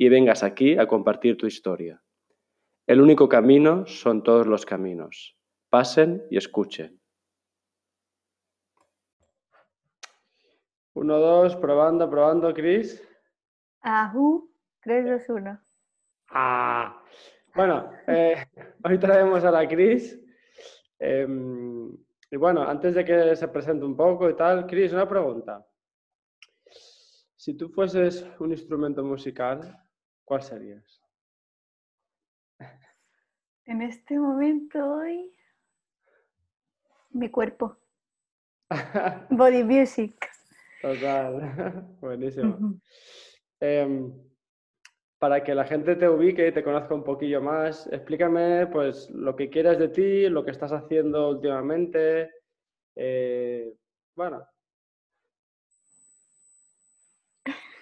y vengas aquí a compartir tu historia. El único camino son todos los caminos. Pasen y escuchen. Uno, dos, probando, probando, Cris. Ajú, 3, 2, 1. Ah, bueno, eh, hoy traemos a la Cris. Em, y bueno, antes de que se presente un poco y tal, Cris, una pregunta. Si tú fueses un instrumento musical, ¿cuál serías? En este momento hoy, mi cuerpo. Body music. Total, buenísimo. Em, para que la gente te ubique y te conozca un poquillo más, explícame pues lo que quieras de ti, lo que estás haciendo últimamente. Eh, bueno.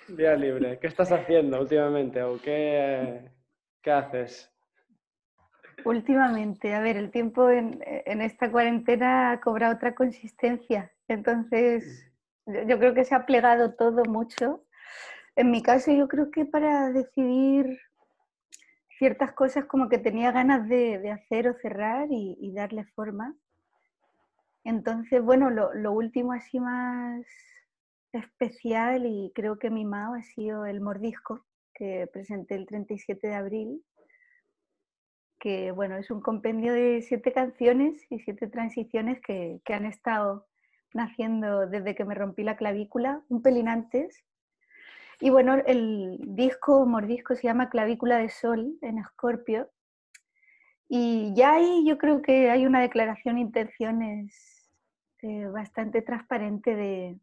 Día libre. ¿Qué estás haciendo últimamente o qué, qué haces? Últimamente, a ver, el tiempo en, en, esta cuarentena ha cobrado otra consistencia. Entonces, yo creo que se ha plegado todo mucho en mi caso yo creo que para decidir ciertas cosas como que tenía ganas de, hacer o cerrar y, darle forma. Entonces, bueno, lo, último así más especial y creo que mimado ha sido el mordisco que presenté el 37 de abril, que bueno, es un compendio de siete canciones y siete transiciones que, que han estado naciendo desde que me rompí la clavícula, un pelín antes, y bueno, el disco mordisco se llama Clavícula de Sol en Escorpio. Y ya ahí yo creo que hay una declaración de intenciones eh, bastante transparente de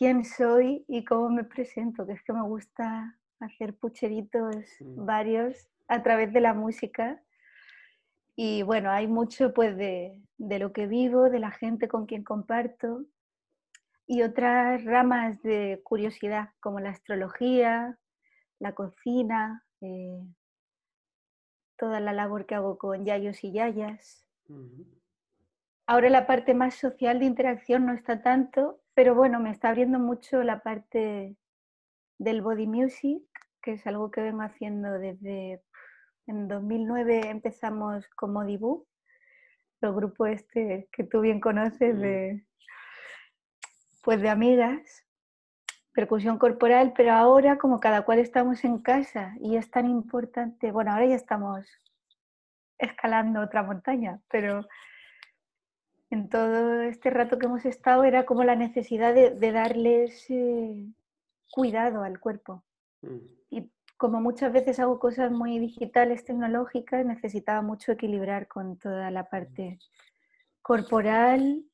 quién soy y cómo me presento, que es que me gusta hacer pucheritos mm. varios a través de la música. Y bueno, hay mucho pues de, de lo que vivo, de la gente con quien comparto y otras ramas de curiosidad como la astrología, la cocina, eh, toda la labor que hago con yayos y yayas. Ahora la parte más social de interacción no está tanto, pero bueno, me está abriendo mucho la parte del body music, que es algo que vengo haciendo desde en 2009 empezamos como Dibu, el grupo este que tú bien conoces de pues de amigas, percusión corporal, pero ahora como cada cual estamos en casa y es tan importante, bueno, ahora ya estamos escalando otra montaña, pero en todo este rato que hemos estado era como la necesidad de, darles cuidado al cuerpo. Mm. Y como muchas veces hago cosas muy digitales, tecnológicas, necesitaba mucho equilibrar con toda la parte corporal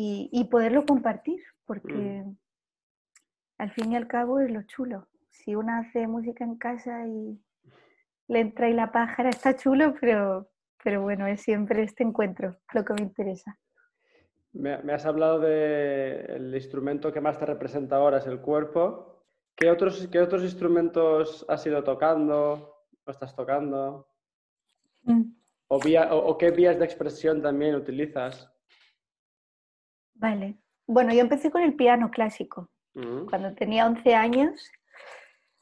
y, poderlo compartir, porque mm. al fin y al cabo es lo chulo. Si uno hace música en casa y le entra y la pájara, está chulo, pero, pero bueno, es siempre este encuentro lo que me interesa. Me, has hablado del instrumento que más te representa ahora, es el cuerpo. ¿Qué otros, qué otros instrumentos has ido tocando o estás tocando? Mm. O, o, qué vías de expresión también utilizas? Vale. Bueno, yo empecé con el piano clásico. Mm. Cuando tenía 11 años,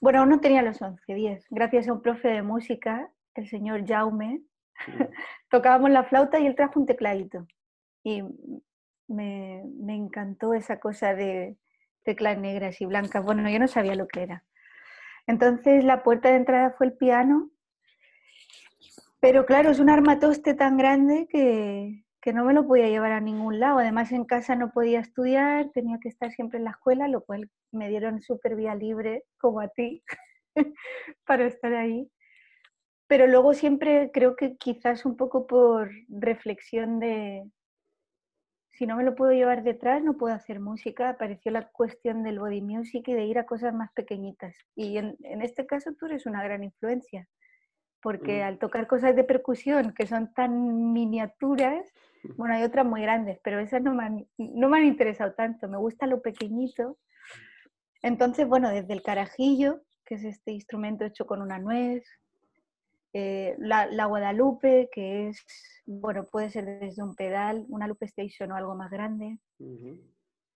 bueno, aún no tenía los 11, 10. Gracias a un profe de música, el señor Jaume. tocábamos la flauta y él trajo un tecladito. Y me, me encantó esa cosa de teclas negras y blancas. Bueno, yo no sabía lo que era. Entonces la puerta de entrada fue el piano, pero claro, es un armatoste tan grande que, que no me lo podía llevar a ningún lado. Además, en casa no podía estudiar, tenía que estar siempre en la escuela, lo cual me dieron súper vía libre, como a ti, para estar ahí. Pero luego siempre creo que quizás un poco por reflexión de si no me lo puedo llevar detrás, no puedo hacer música. Apareció la cuestión del body music y de ir a cosas más pequeñitas. Y en, este caso tú eres una gran influencia, porque al tocar cosas de percusión que son tan miniaturas, bueno, hay otras muy grandes, pero esas no me han, no me han interesado tanto. Me gusta lo pequeñito. Entonces, bueno, desde el carajillo, que es este instrumento hecho con una nuez, eh, la, Guadalupe, que es, bueno, puede ser desde un pedal, una Lupe Station o algo más grande.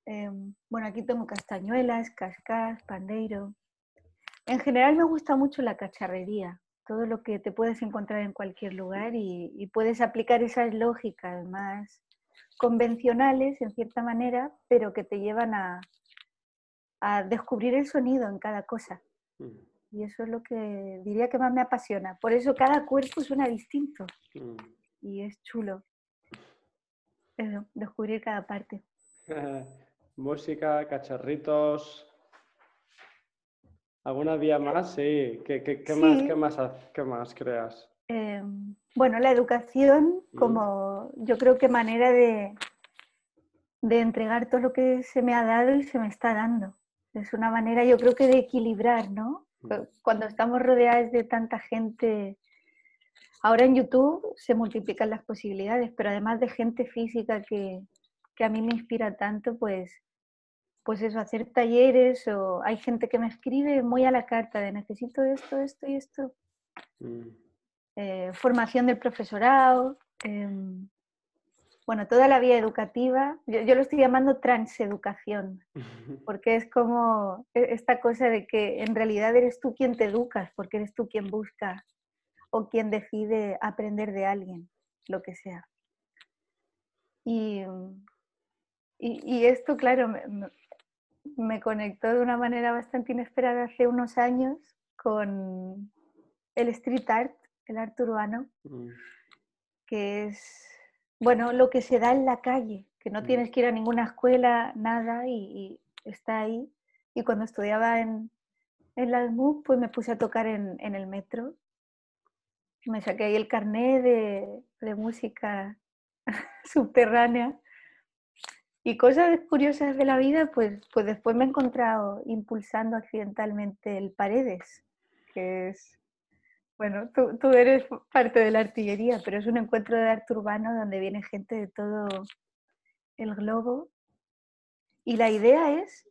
Em, bueno, aquí tengo castañuelas, cascas, pandeiro. En general me gusta mucho la cacharrería, todo lo que te puedes encontrar en cualquier lugar y, puedes aplicar esas lógicas más convencionales, en cierta manera, pero que te llevan a, descubrir el sonido en cada cosa. Y eso es lo que diría que más me apasiona. Por eso cada cuerpo suena distinto. Mm. Y es chulo. Eso, descubrir cada parte. Música, cacharritos. ¿Alguna vía más? Sí. ¿Qué, Más, qué, más, qué más creas? Em, bueno, la educación mm. como yo creo que manera de, de entregar todo lo que se me ha dado y se me está dando. Es una manera yo creo que de equilibrar, ¿no? Cuando estamos rodeados de tanta gente, ahora en YouTube se multiplican las posibilidades, pero además de gente física que, a mí me inspira tanto, pues, pues eso, hacer talleres o hay gente que me escribe muy a la carta de necesito esto, esto y esto. Mm. Eh, formación del profesorado. Em, bueno, toda la vía educativa, yo, lo estoy llamando transeducación, porque es como e, esta cosa de que en realidad eres tú quien te educas, porque eres tú quien busca o quien decide aprender de alguien, lo que sea. Y, y, esto, claro, me, me, conectó de una manera bastante inesperada hace unos años con el street art, el arte urbano, que es bueno, lo que se da en la calle, que no tienes que ir a ninguna escuela, nada, y, está ahí. Y cuando estudiaba en, en la pues me puse a tocar en, el metro. Me saqué ahí el carné de, de música subterránea. Y cosas curiosas de la vida, pues, pues después me he encontrado impulsando accidentalmente el Paredes, que es bueno, tú, eres parte de la artillería, pero es un encuentro de arte urbano donde viene gente de todo el globo. Y la idea es,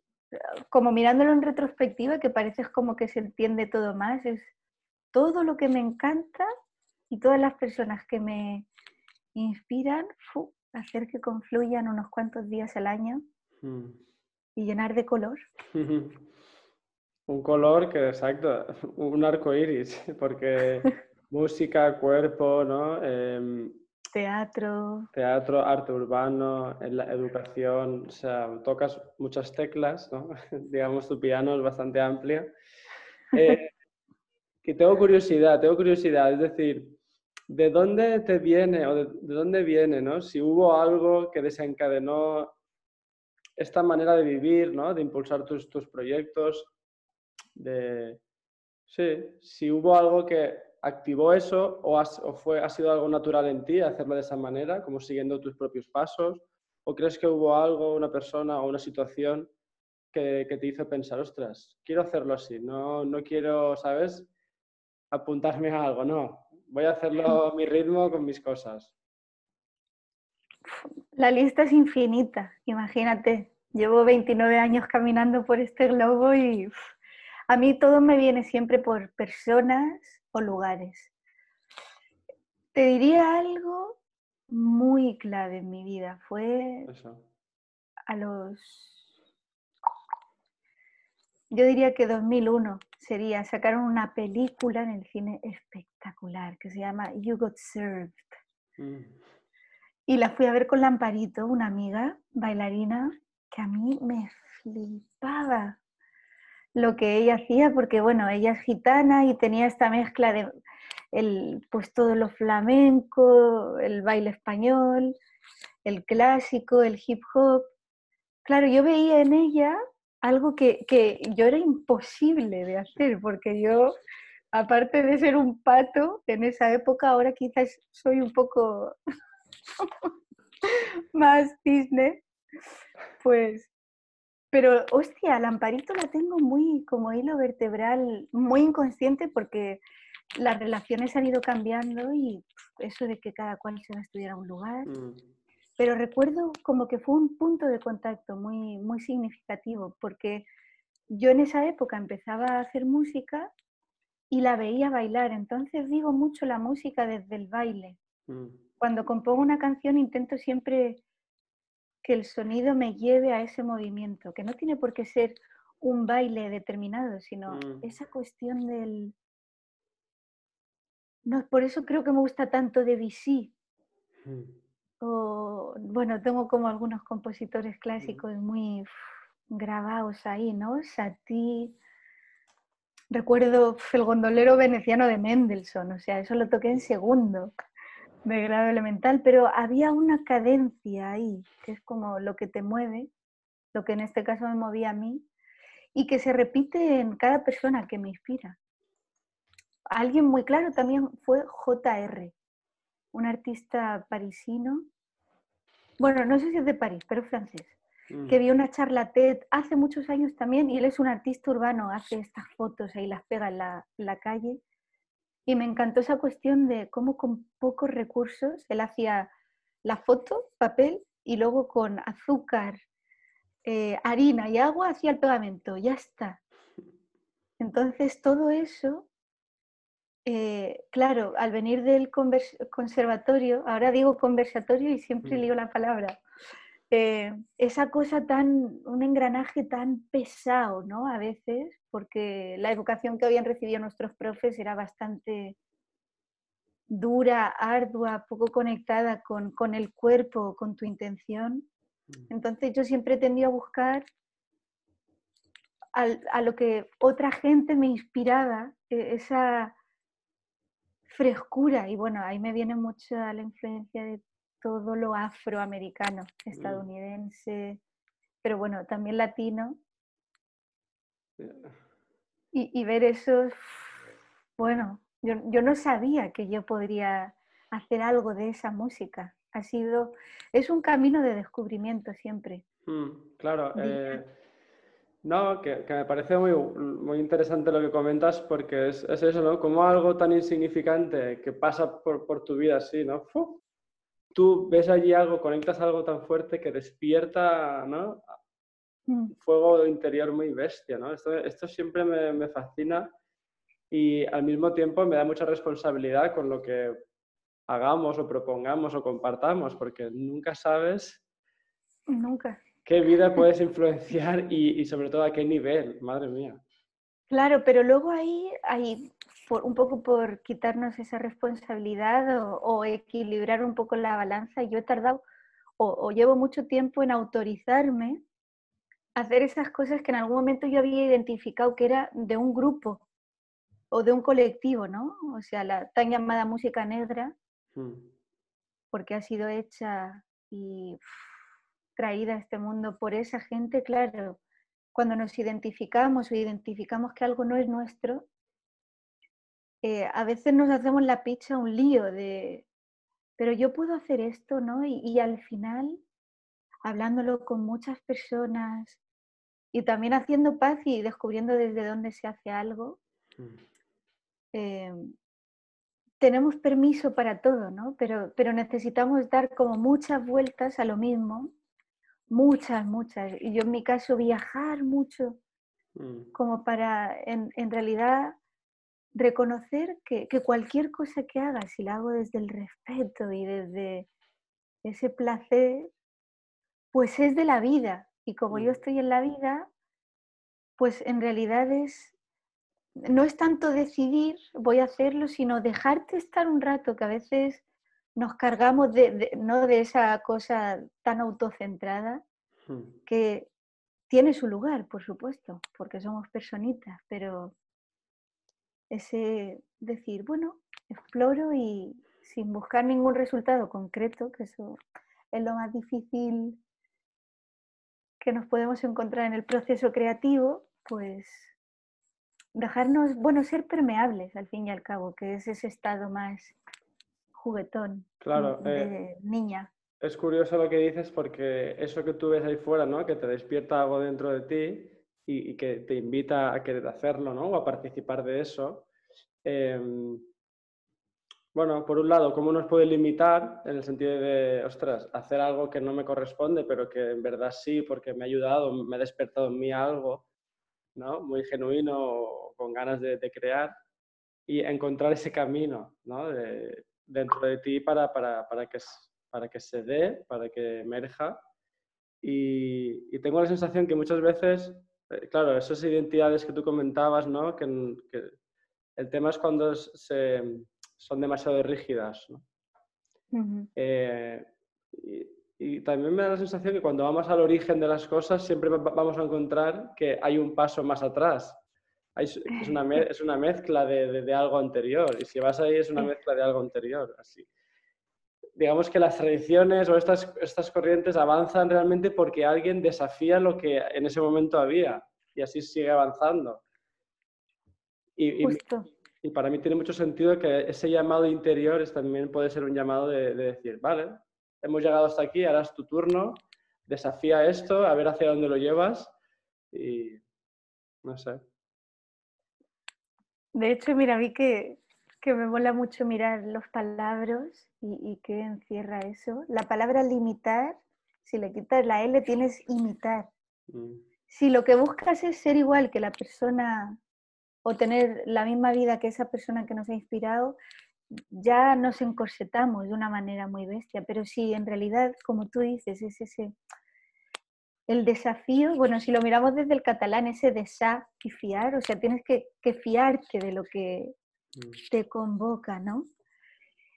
como mirándolo en retrospectiva, que parece como que se entiende todo más, es todo lo que me encanta y todas las personas que me inspiran, hacer que confluyan unos cuantos días al año mm. y llenar de color. Un color que, exacto, un arco iris, porque música, cuerpo, ¿no? Em, teatro. Teatro, arte urbano, la educación, o sea, tocas muchas teclas, ¿no? Digamos, tu piano es bastante amplio. Eh, que tengo curiosidad, tengo curiosidad, es decir, ¿de dónde te viene o de, dónde viene, ¿no? Si hubo algo que desencadenó esta manera de vivir, ¿no? De impulsar tus, tus proyectos, de, sí, si hubo algo que activó eso o, fue, ha sido algo natural en ti hacerlo de esa manera, como siguiendo tus propios pasos, o crees que hubo algo, una persona o una situación que, te hizo pensar, ostras, quiero hacerlo así, no, no quiero, ¿sabes? Apuntarme a algo, no, voy a hacerlo a mi ritmo con mis cosas. La lista es infinita, imagínate. Llevo 29 años caminando por este globo y a mí todo me viene siempre por personas o lugares. Te diría algo muy clave en mi vida. Fue a los... Yo diría que 2001 sería, sacaron una película en el cine espectacular que se llama You Got Served. Mm. Y la fui a ver con Lamparito, una amiga bailarina, que a mí me flipaba lo que ella hacía, porque bueno, ella es gitana y tenía esta mezcla de el, pues todo lo flamenco, el baile español, el clásico, el hip hop. Claro, yo veía en ella algo que, que yo era imposible de hacer, porque yo, aparte de ser un pato en esa época, ahora quizás soy un poco más cisne, pues, pero hostia, la amparito la tengo muy como hilo vertebral, muy inconsciente porque las relaciones han ido cambiando y eso de que cada cual se va a estudiar a un lugar. Mm. Pero recuerdo como que fue un punto de contacto muy, muy significativo porque yo en esa época empezaba a hacer música y la veía bailar, entonces digo mucho la música desde el baile. Mm. Cuando compongo una canción intento siempre que el sonido me lleve a ese movimiento, que no tiene por qué ser un baile determinado, sino mm. esa cuestión del... No, por eso creo que me gusta tanto Debussy. Mm. O, bueno, tengo como algunos compositores clásicos muy grabados ahí, ¿no? Satie. Recuerdo el gondolero veneciano de Mendelssohn, o sea, eso lo toqué en segundo de grado elemental, pero había una cadencia ahí, que es como lo que te mueve, lo que en este caso me movía a mí, y que se repite en cada persona que me inspira. Alguien muy claro también fue JR, un artista parisino, bueno, no sé si es de París, pero francés, que mm. vio una charla TED hace muchos años también, y él es un artista urbano, hace estas fotos ahí, las pega en la, la calle, y me encantó esa cuestión de cómo con pocos recursos él hacía la foto, papel, y luego con azúcar, eh, harina y agua hacía el pegamento, ya está. Entonces todo eso, eh, claro, al venir del conservatorio, ahora digo conversatorio y siempre mm. digo la palabra, eh, esa cosa tan, un engranaje tan pesado, ¿no? A veces, porque la educación que habían recibido nuestros profes era bastante dura, ardua, poco conectada con, con el cuerpo, con tu intención. Mm. Entonces yo siempre tendido a buscar a lo que otra gente me inspiraba, e, esa frescura. Y bueno, ahí me viene mucho la influencia de todo lo afroamericano, mm. estadounidense, pero bueno, también latino. Y, ver eso, bueno, yo, yo, no sabía que yo podría hacer algo de esa música. Ha sido, es un camino de descubrimiento siempre. Mm, claro, eh, no, que, me parece muy, muy interesante lo que comentas porque es, es, eso, ¿no? Como algo tan insignificante que pasa por, por tu vida así, ¿no? Tú ves allí algo, conectas algo tan fuerte que despierta, ¿no? Un mm. fuego interior muy bestia, ¿no? Esto, esto siempre me, me, fascina y al mismo tiempo me da mucha responsabilidad con lo que hagamos o propongamos o compartamos, porque nunca sabes nunca. qué vida puedes influenciar y, y sobre todo a qué nivel, madre mía. Claro, pero luego ahí hay un poco por quitarnos esa responsabilidad o, equilibrar un poco la balanza. Yo he tardado o, llevo mucho tiempo en autorizarme a hacer esas cosas que en algún momento yo había identificado que era de un grupo o de un colectivo, ¿no? O sea, la tan llamada música negra, hmm. porque ha sido hecha y traída a este mundo por esa gente, claro, cuando nos identificamos o identificamos que algo no es nuestro, eh, a veces nos hacemos la picha un lío de, pero yo puedo hacer esto, ¿no? Y, al final, hablándolo con muchas personas y también haciendo paz y descubriendo desde dónde se hace algo, mm. em, tenemos permiso para todo, ¿no? Pero, pero necesitamos dar como muchas vueltas a lo mismo, muchas, muchas. Y yo en mi caso viajar mucho, mm. como para en, en realidad reconocer que, cualquier cosa que haga, si la hago desde el respeto y desde ese placer, pues es de la vida. Y como yo mm. estoy en la vida, pues en realidad es, no es tanto decidir, voy a hacerlo, sino dejarte estar un rato, que a veces nos cargamos de, no de esa cosa tan autocentrada, hmm. que tiene su lugar, por supuesto, porque somos personitas, pero ese decir, bueno, exploro y sin buscar ningún resultado concreto, que eso es lo más difícil que nos podemos encontrar en el proceso creativo, pues dejarnos, bueno, ser permeables al fin y al cabo, que es ese estado más juguetón claro, de eh, niña. es curioso lo que dices porque eso que tú ves ahí fuera, ¿no? Que te despierta algo dentro de ti y, que te invita a querer hacerlo, ¿no? O a participar de eso. Em, bueno, por un lado, ¿cómo nos puede limitar en el sentido de, ostras, hacer algo que no me corresponde, pero que en verdad sí, porque me ha ayudado, me ha despertado en mí algo, ¿no? Muy genuino, con ganas de, crear y encontrar ese camino, ¿no? Dentro de ti para, para, para que para que se dé, para que emerja. Y, tengo la sensación que muchas veces, eh, claro, esas identidades que tú comentabas, ¿no? Que, el tema es cuando se, son demasiado rígidas. ¿no? Eh, y, también me da la sensación que cuando vamos al origen de las cosas siempre vamos a encontrar que hay un paso más atrás. Es, una es, una mezcla de, de, algo anterior. Y si vas ahí es una mezcla de algo anterior. Así digamos que las tradiciones o estas, estas corrientes avanzan realmente porque alguien desafía lo que en ese momento había y así sigue avanzando. Y, y, para mí tiene mucho sentido que ese llamado interior es, también puede ser un llamado de, decir, vale, hemos llegado hasta aquí, ahora es tu turno, desafía esto, a ver hacia dónde lo llevas y no sé. De hecho, mira, vi que que me mola mucho mirar los palabras y, qué encierra eso. La palabra limitar, si le quitas la L, tienes imitar. Mm. Si lo que buscas es ser igual que la persona o tener la misma vida que esa persona que nos ha inspirado, ya nos encorsetamos de una manera muy bestia. Pero si en realidad, como tú dices, es ese el desafío, bueno, si lo miramos desde el catalán, ese desafiar, o sea, tienes que, que fiarte de lo que Mm. te convoca, ¿no?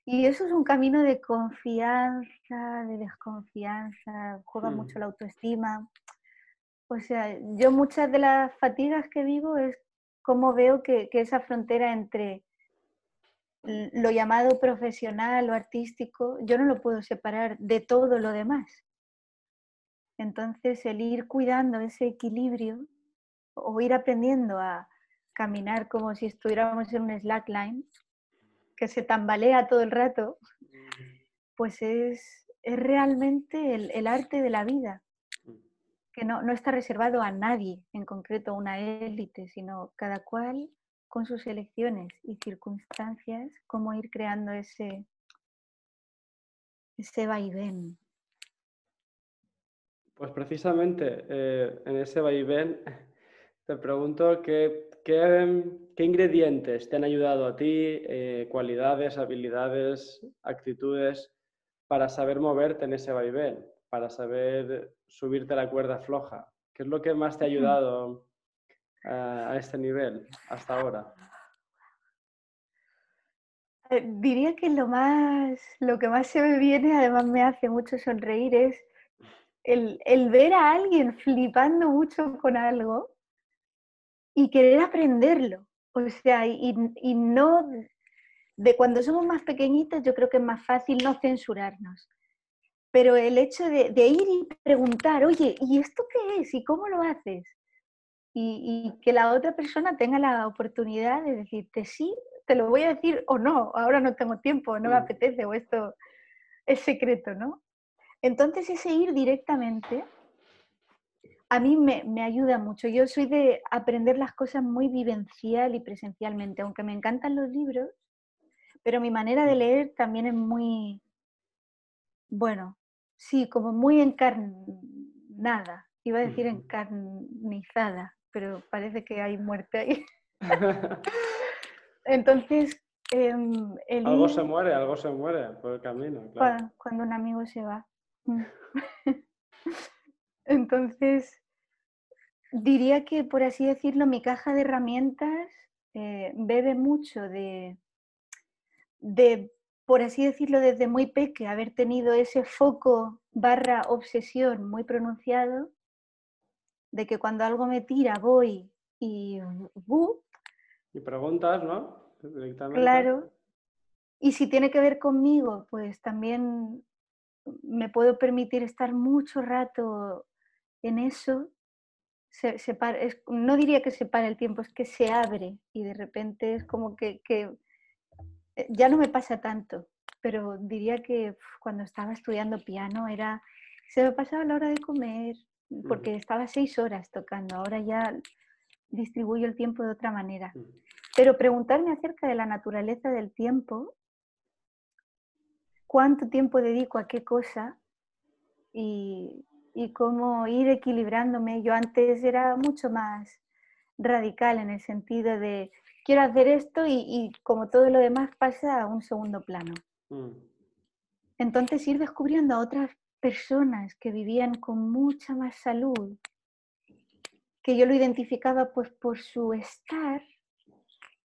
Y eso es un camino de confianza, de desconfianza, juega mm. mucho la autoestima. O sea, yo muchas de las fatigas que vivo es cómo veo que, esa frontera entre lo llamado profesional o artístico, yo no lo puedo separar de todo lo demás. Entonces, el ir cuidando ese equilibrio o ir aprendiendo a, caminar como si estuviéramos en un slackline, que se tambalea todo el rato, pues es, es realmente el, arte de la vida, que no, no, está reservado a nadie, en concreto a una élite, sino cada cual con sus elecciones y circunstancias, cómo ir creando ese, ese vaivén. Pues precisamente eh, en ese vaivén te pregunto qué, qué, ingredientes te han ayudado a ti, eh, cualidades, habilidades, actitudes, para saber moverte en ese vaivén, para saber subirte a la cuerda floja. ¿Qué es lo que más te ha ayudado a, este nivel hasta ahora? Eh, diría que lo, más, lo que más se me viene, además me hace mucho sonreír, es el, el ver a alguien flipando mucho con algo y querer aprenderlo. O sea, y, y, no, de cuando somos más pequeñitos yo creo que es más fácil no censurarnos. Pero el hecho de, de ir y preguntar, oye, ¿y esto qué es? ¿Y cómo lo haces? Y, y, que la otra persona tenga la oportunidad de decirte, sí, te lo voy a decir o no, ahora no tengo tiempo, no me mm. apetece o esto es secreto, ¿no? Entonces ese ir directamente a mí me, ayuda mucho. Yo soy de aprender las cosas muy vivencial y presencialmente, aunque me encantan los libros, pero mi manera de leer también es muy, bueno, sí, como muy encarnada. Iba a decir encarnizada, pero parece que hay muerte ahí. Entonces, em, algo se muere, algo se muere por el camino. Cuando, un amigo se va. Mm. Entonces, Diría que, por así decirlo, mi caja de herramientas eh, bebe mucho de, de, por así decirlo, desde muy peque, haber tenido ese foco barra obsesión muy pronunciado, de que cuando algo me tira voy y... y preguntas, ¿no? Claro. Y si tiene que ver conmigo, pues también me puedo permitir estar mucho rato en eso se, no diría que se para el tiempo, es que se abre y de repente es como que, eh, ya no me pasa tanto. pero diría que cuando estaba estudiando piano era, se me pasaba la hora de comer, porque estaba seis horas tocando, ahora ya distribuyo el tiempo de otra manera. Pero preguntarme acerca de la naturaleza del tiempo, cuánto tiempo dedico a qué cosa y, y cómo ir equilibrándome. Yo antes era mucho más radical en el sentido de quiero hacer esto y, como todo lo demás pasa a un segundo plano. Mm. Entonces ir descubriendo a otras personas que vivían con mucha más salud, que yo lo identificaba pues por su estar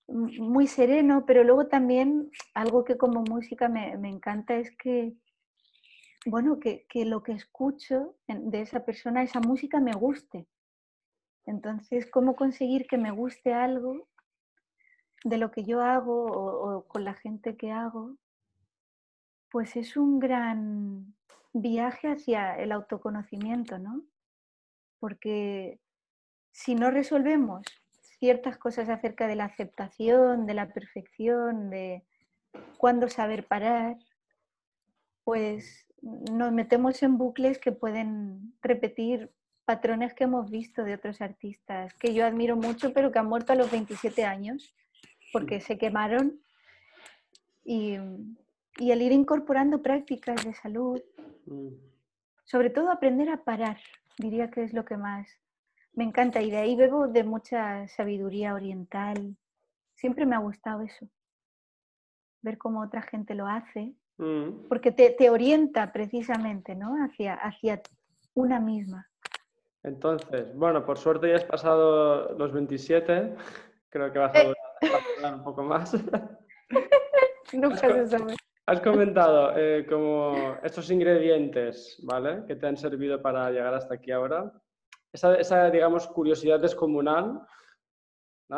muy sereno, pero luego también algo que como música me, encanta es que, bueno, que, que, lo que escucho de esa persona, esa música me guste. Entonces, ¿cómo conseguir que me guste algo de lo que yo hago o, con la gente que hago? Pues es un gran viaje hacia el autoconocimiento, ¿no? Porque si no resolvemos ciertas cosas acerca de la aceptación, de la perfección, de cuándo saber parar, pues nos metemos en bucles que pueden repetir patrones que hemos visto de otros artistas que yo admiro mucho, pero que han muerto a los 27 años porque se quemaron. Y, y el ir incorporando prácticas de salud, mm. sobre todo aprender a parar, diría que es lo que más me encanta. Y de ahí bebo de mucha sabiduría oriental. Siempre me ha gustado eso, ver cómo otra gente lo hace, mm. porque te, te, orienta precisamente ¿no? hacia, hacia una misma. Entonces, bueno, por suerte ya has pasado los 27. Creo que vas a, hablar un poco más. Nunca se sabe. Has comentado eh, como estos ingredientes, ¿vale? Que te han servido para llegar hasta aquí ahora. Esa, digamos, curiosidad descomunal, ¿no?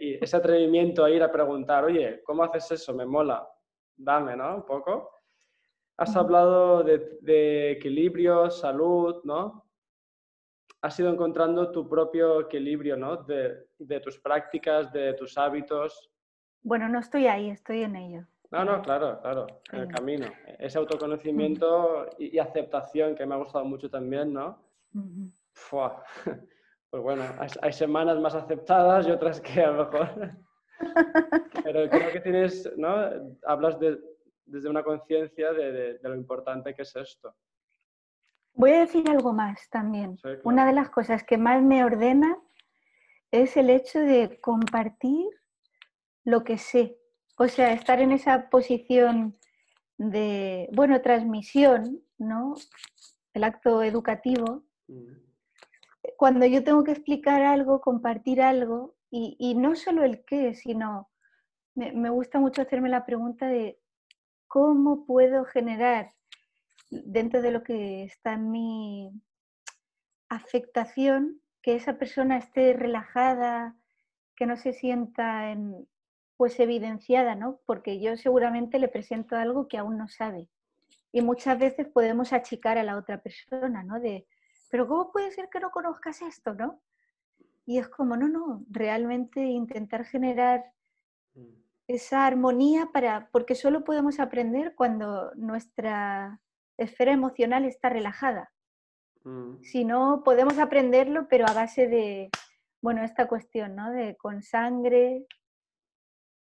y ese atrevimiento a ir a preguntar, oye, ¿cómo haces eso? Me mola. Dame, ¿no? Un poco. Has hablado de, de equilibrio, salud, ¿no? has ido encontrando tu propio equilibrio, ¿no? De, de, tus prácticas, de tus hábitos. Bueno, no estoy ahí, estoy en ello. No, no, claro, claro, en el camino. Ese autoconocimiento y, aceptación que me ha gustado mucho también, ¿no? Pues bueno, hay, semanas más aceptadas y otras que a lo mejor... Pero creo que tienes, ¿no? Hablas de, desde una conciencia de, de lo importante que es esto. Voy a decir algo más también. Una de las cosas que más me ordena es el hecho de compartir lo que sé. O sea, estar en esa posición de, bueno, transmisión, ¿no? El acto educativo. Mm. Cuando yo tengo que explicar algo, compartir algo, y, no solo el qué, sino me gusta mucho hacerme la pregunta de cómo puedo generar dentro de lo que está en mi afectación, que esa persona esté relajada, que no se sienta en, pues evidenciada, ¿no? Porque yo seguramente le presento algo que aún no sabe. Y muchas veces podemos achicar a la otra persona, ¿no? De, pero ¿cómo puede ser que no conozcas esto, no? Y es como, no, no, realmente intentar generar mm. esa armonía para, porque solo podemos aprender cuando nuestra esfera emocional está relajada. Mm. Si no, podemos aprenderlo, pero a base de, bueno, esta cuestión, ¿no? De con sangre,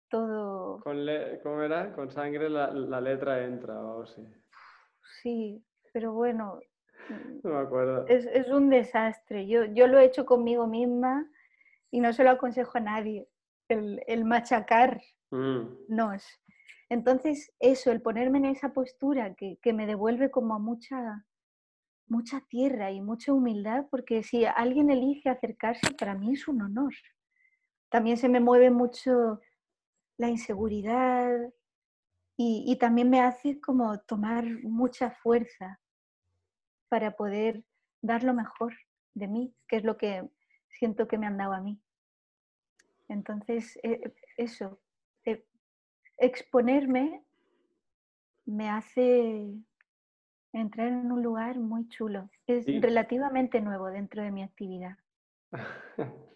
todo... Con ¿Cómo era? Con sangre la, letra entra o así. Sí, pero bueno... No me acuerdo. Es, es, un desastre. Yo, yo lo he hecho conmigo misma y no se lo aconsejo a nadie. El, el machacar mm. nos. Entonces, eso, el ponerme en esa postura que, me devuelve como a mucha, mucha tierra y mucha humildad, porque si alguien elige acercarse, para mí es un honor. También se me mueve mucho la inseguridad y, y también me hace como tomar mucha fuerza para poder dar lo mejor de mí, que es lo que siento que me han dado a mí. Entonces, eh, eso, exponerme me hace entrar en un lugar muy chulo. Es relativamente nuevo dentro de mi actividad.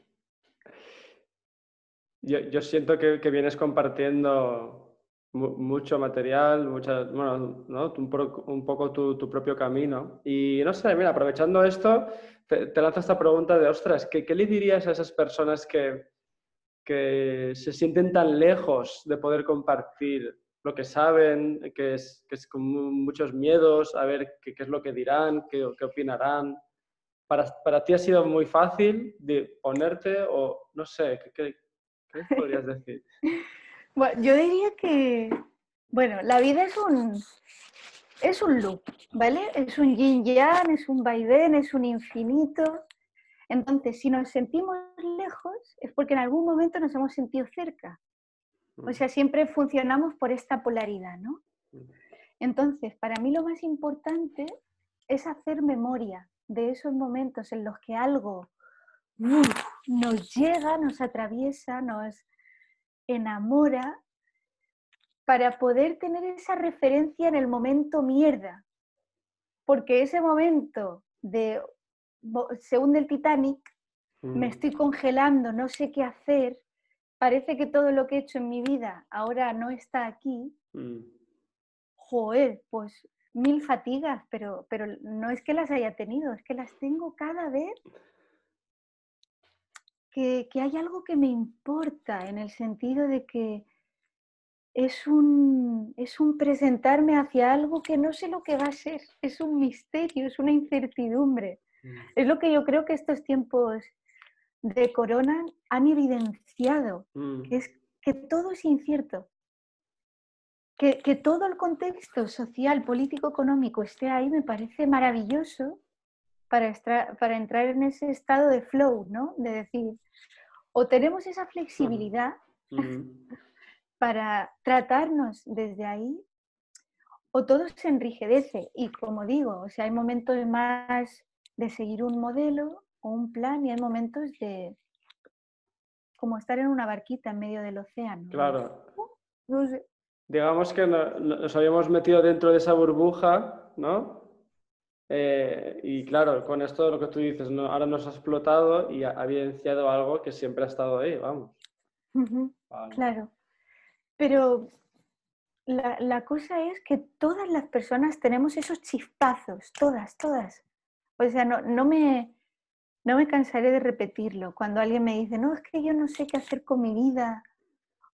yo, siento que, vienes compartiendo mucho material, muchas, bueno, ¿no? un, poco tu, propio camino. Y no sé, mira, aprovechando esto, te, lanzo esta pregunta de, ostras, ¿qué, ¿qué, le dirías a esas personas que, que se sienten tan lejos de poder compartir lo que saben, que es, que es con muchos miedos, a ver qué, qué es lo que dirán, qué, qué opinarán? Para, para, ti ha sido muy fácil de ponerte o no sé, ¿qué, qué podrías decir? Yo diría que, bueno, la vida es un, es un loop, ¿vale? Es un yin yang, es un vaivén, es un infinito. Entonces, si nos sentimos lejos, es porque en algún momento nos hemos sentido cerca. O sea, siempre funcionamos por esta polaridad, ¿no? Entonces, para mí lo más importante es hacer memoria de esos momentos en los que algo nos llega, nos atraviesa, nos, enamora para poder tener esa referencia en el momento mierda. Porque ese momento de se hunde el Titanic, me mm. estoy congelando, no sé qué hacer, parece que todo lo que he hecho en mi vida ahora no está aquí. Mm. Joder, pues mil fatigas, pero, pero no es que las haya tenido, es que las tengo cada vez que, hay algo que me importa en el sentido de que es un, es un presentarme hacia algo que no sé lo que va a ser, es un misterio, es una incertidumbre. Mm. Es lo que yo creo que estos tiempos de corona han evidenciado, mm. que es que todo es incierto, que, que, todo el contexto social, político, económico esté ahí me parece maravilloso para, para entrar en ese estado de flow, ¿no? De decir, o tenemos esa flexibilidad para tratarnos desde ahí, o todo se enriquece. Y como digo, o sea, hay momentos más de seguir un modelo o un plan y hay momentos de como estar en una barquita en medio del océano. Claro. Digamos que nos habíamos metido dentro de esa burbuja, ¿no? Eh, y claro, con esto lo que tú dices, ¿no? ahora nos ha explotado y ha, evidenciado algo que siempre ha estado ahí, vamos. Claro. Pero la, la, cosa es que todas las personas tenemos esos chispazos, todas, todas. O sea, no, no, me, no me cansaré de repetirlo. Cuando alguien me dice, no, es que yo no sé qué hacer con mi vida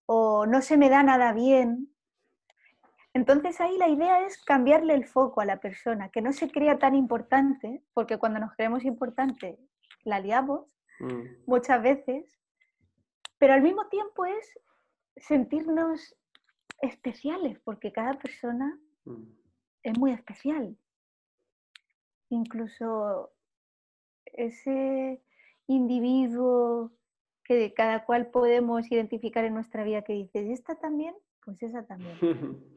o no se me da nada bien, entonces ahí la idea es cambiarle el foco a la persona, que no se crea tan importante, porque cuando nos creemos importante la liamos mm. muchas veces, pero al mismo tiempo es sentirnos especiales, porque cada persona mm. es muy especial. Incluso ese individuo que de cada cual podemos identificar en nuestra vida que dice, ¿y esta también? Pues esa también.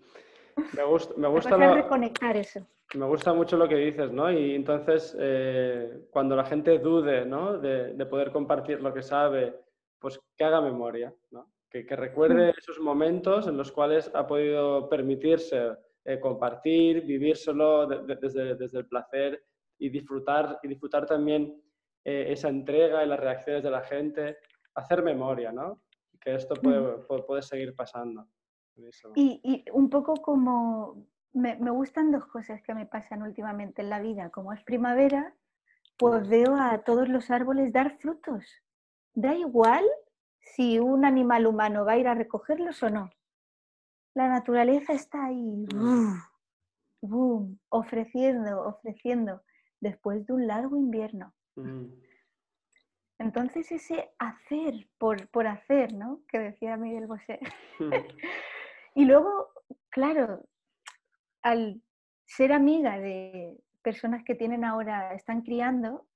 Me gusta, me gusta reconectar eso. Me gusta mucho lo que dices, ¿no? Y entonces, eh, cuando la gente dude, ¿no? De, poder compartir lo que sabe, pues que haga memoria, ¿no? Que, recuerde mm. esos momentos en los cuales ha podido permitirse eh, compartir, vivírselo desde, desde, el placer y disfrutar, y disfrutar también eh, esa entrega y las reacciones de la gente, hacer memoria, ¿no? Que esto puede, mm. puede seguir pasando. Y, un poco como me, gustan dos cosas que me pasan últimamente en la vida. Como es primavera, pues veo a todos los árboles dar frutos. Da igual si un animal humano va a ir a recogerlos o no. La naturaleza está ahí, boom, ofreciendo, ofreciendo, después de un largo invierno. Mm. Entonces ese hacer por, por hacer, ¿no? Que decía Miguel Bosé. Y luego, claro, al ser amiga de personas que tienen ahora, están criando,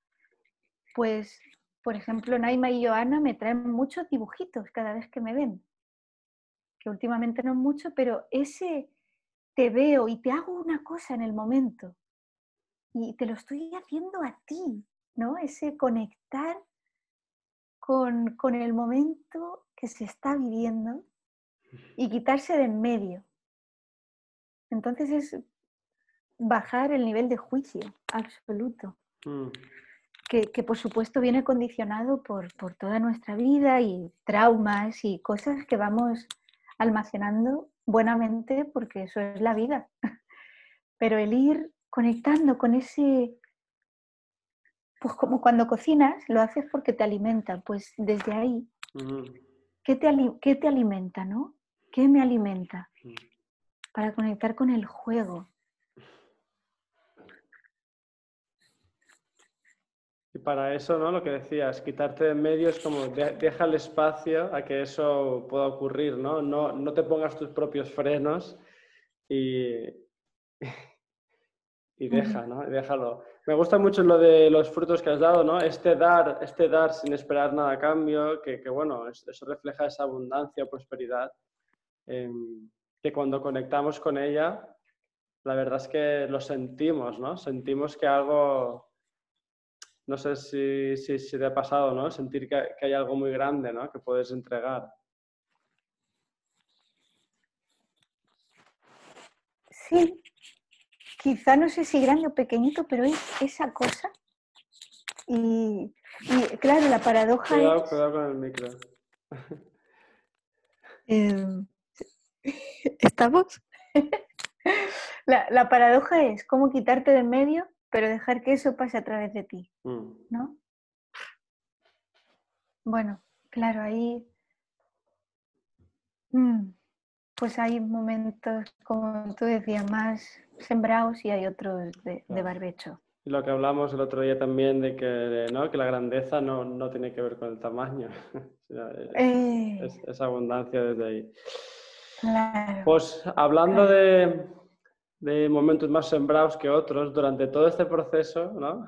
pues, por ejemplo, Naima y Joana me traen muchos dibujitos cada vez que me ven, que últimamente no mucho, pero ese te veo y te hago una cosa en el momento y te lo estoy haciendo a ti, ¿no? Ese conectar con, con el momento que se está viviendo y quitarse de en medio. Entonces es bajar el nivel de juicio absoluto, mm. que, por supuesto viene condicionado por, por, toda nuestra vida y traumas y cosas que vamos almacenando buenamente porque eso es la vida. Pero el ir conectando con ese, pues como cuando cocinas, lo haces porque te alimenta, pues desde ahí, ¿qué, te, ¿qué te alimenta, no? ¿Qué me alimenta? Mm. Para conectar con el juego, Y para eso, ¿no? Lo que decías, quitarte de en medio es como deja el espacio a que eso pueda ocurrir, ¿no? No, no te pongas tus propios frenos y, y deja, ¿no? Déjalo. Me gusta mucho lo de los frutos que has dado, ¿no? Este dar, este dar sin esperar nada a cambio, que, que bueno, eso refleja esa abundancia, prosperidad, em, que cuando conectamos con ella, la verdad es que lo sentimos, ¿no? Sentimos que algo no sé si, si, te ha pasado, ¿no? Sentir que, hay algo muy grande, ¿no? Que puedes entregar. Sí, quizá no sé si grande o pequeñito, pero es esa cosa. Y, claro, la paradoja cuidado, Cuidado con el micro. Em, ¿Estamos? la, la paradoja es cómo quitarte de medio pero dejar que eso pase a través de ti, mm. ¿no? Bueno, claro, ahí mm, pues hay momentos, como tú decías, más sembrados y hay otros de, barbecho. Y lo que hablamos el otro día también de que, ¿no? que la grandeza no, tiene que ver con el tamaño, eh. es, abundancia desde ahí. Claro. Pues hablando de, de momentos más sembrados que otros durante todo este proceso, ¿no?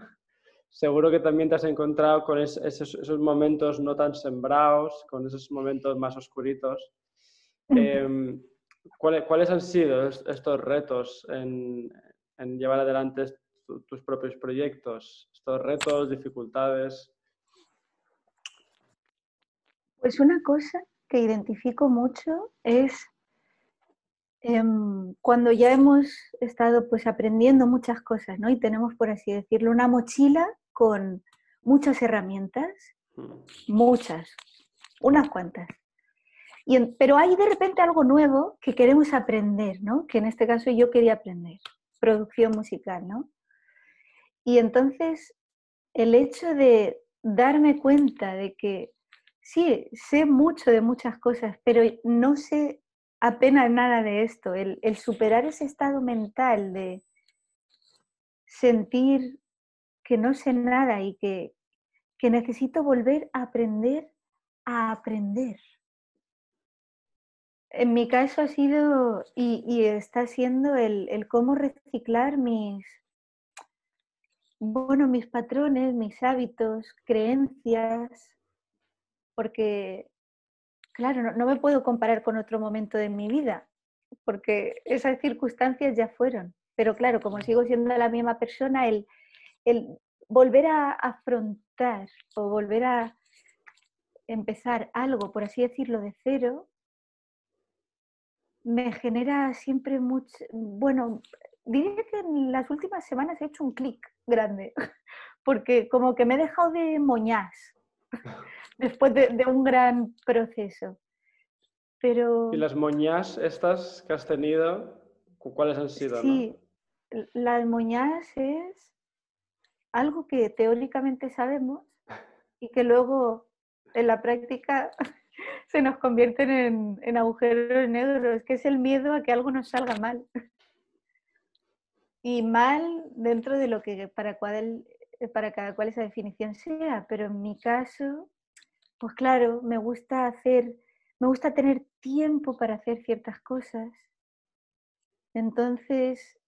Seguro que también te has encontrado con esos, momentos no tan sembrados, con esos momentos más oscuritos. Em, ¿cuáles, han sido estos retos en, llevar adelante tus propios proyectos? Estos retos, dificultades. Pues una cosa que identifico mucho es Em, cuando ya hemos estado pues aprendiendo muchas cosas, ¿no? Y tenemos, por así decirlo, una mochila con muchas herramientas, mm. muchas, unas cuantas. Y pero hay de repente algo nuevo que queremos aprender, ¿no? Que en este caso yo quería aprender, producción musical, ¿no? Y entonces el hecho de darme cuenta de que sí, sé mucho de muchas cosas, pero no sé apenas nada de esto, el, superar ese estado mental de sentir que no sé nada y que, necesito volver a aprender a aprender. En mi caso ha sido y, está siendo el, el, cómo reciclar mis, bueno, mis patrones, mis hábitos, creencias, porque claro, no, me puedo comparar con otro momento de mi vida, porque esas circunstancias ya fueron. Pero claro, como sigo siendo la misma persona, el, el volver a afrontar o volver a empezar algo, por así decirlo, de cero, me genera siempre mucho, bueno, diría que en las últimas semanas he hecho un clic grande, porque como que me he dejado de moñas después de, un gran proceso. Pero... ¿Y las moñas estas que has tenido, cuáles han sido? Sí, las moñas es algo que teóricamente sabemos y que luego en la práctica se nos convierten en, en, agujeros negros, que es el miedo a que algo nos salga mal. Y mal dentro de lo que para, cual, para cada cual esa definición sea, pero en mi caso pues claro, me gusta hacer, me gusta tener tiempo para hacer ciertas cosas. Entonces,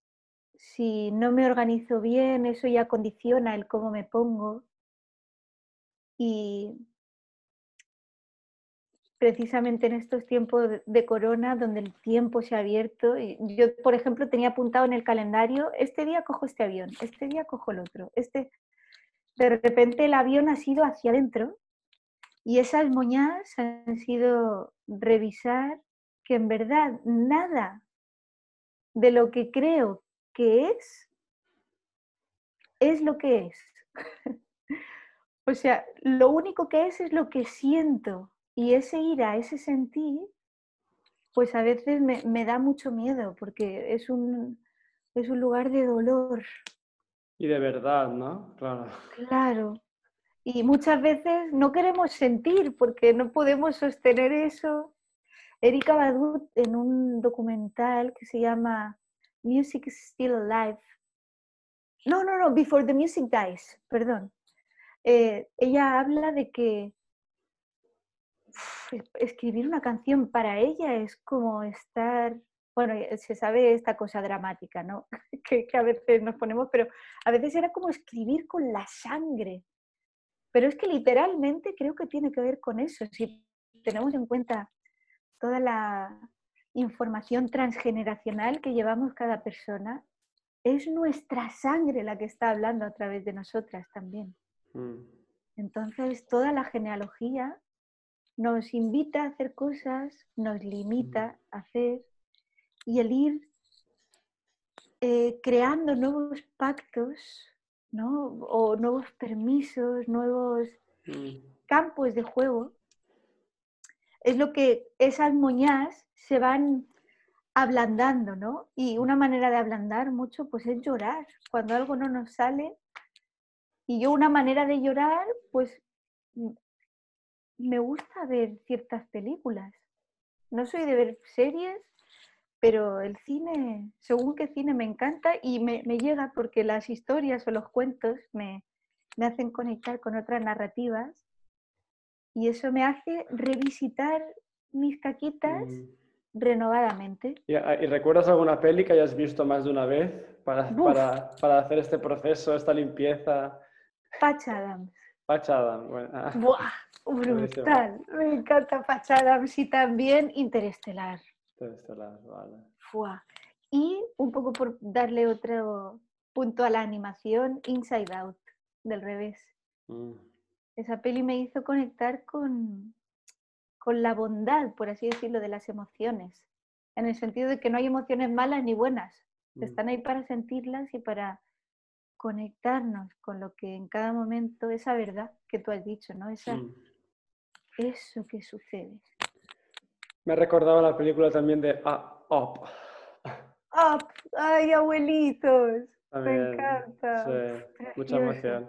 si no me organizo bien, eso ya condiciona el cómo me pongo. Y precisamente en estos tiempos de corona, donde el tiempo se ha abierto, yo, por ejemplo, tenía apuntado en el calendario, este día cojo este avión, este día cojo el otro, este... De repente el avión ha sido hacia adentro y esas moñas han sido revisar que en verdad nada de lo que creo que es es lo que es. o sea, lo único que es es lo que siento y ese ir a ese sentir pues a veces me, da mucho miedo porque es un, es un lugar de dolor. Y de verdad, ¿no? Claro. Claro. Y muchas veces no queremos sentir porque no podemos sostener eso. Erika Badut en un documental que se llama Music is Still Alive. No, no, no, Before the Music Dies, perdón. Eh, ella habla de que escribir una canción para ella es como estar, bueno, se sabe esta cosa dramática, ¿no? que, a veces nos ponemos, pero a veces era como escribir con la sangre. Pero es que literalmente creo que tiene que ver con eso. Si tenemos en cuenta toda la información transgeneracional que llevamos cada persona, es nuestra sangre la que está hablando a través de nosotras también. Mm. Entonces, toda la genealogía nos invita a hacer cosas, nos limita a hacer y el ir eh, creando nuevos pactos, ¿no? O nuevos permisos, nuevos mm. campos de juego, es lo que esas moñas se van ablandando, ¿no? Y una manera de ablandar mucho, pues es llorar. Cuando algo no nos sale, y yo una manera de llorar, pues me gusta ver ciertas películas. No soy de ver series, pero el cine, según qué cine me encanta y me, llega porque las historias o los cuentos me, hacen conectar con otras narrativas y eso me hace revisitar mis caquitas mm. renovadamente. Ah, ¿Y, recuerdas alguna peli que hayas visto más de una vez para, para, para hacer este proceso, esta limpieza? Patch Adams. Patch Adams, bueno. Ah. ¡Buah! Brutal. Me encanta Patch Adams y también Interestelar. Interestelar, vale. Fua. Y un poco por darle otro punto a la animación, Inside Out, del revés. Mm. Esa peli me hizo conectar con, con la bondad, por así decirlo, de las emociones. En el sentido de que no hay emociones malas ni buenas. Mm. Están ahí para sentirlas y para conectarnos con lo que en cada momento, esa verdad que tú has dicho, ¿no? Esa, mm. Eso que sucede. Me recordaba la película también de Up. Up, ay, abuelitos. Me encanta. Sí, mucha emoción.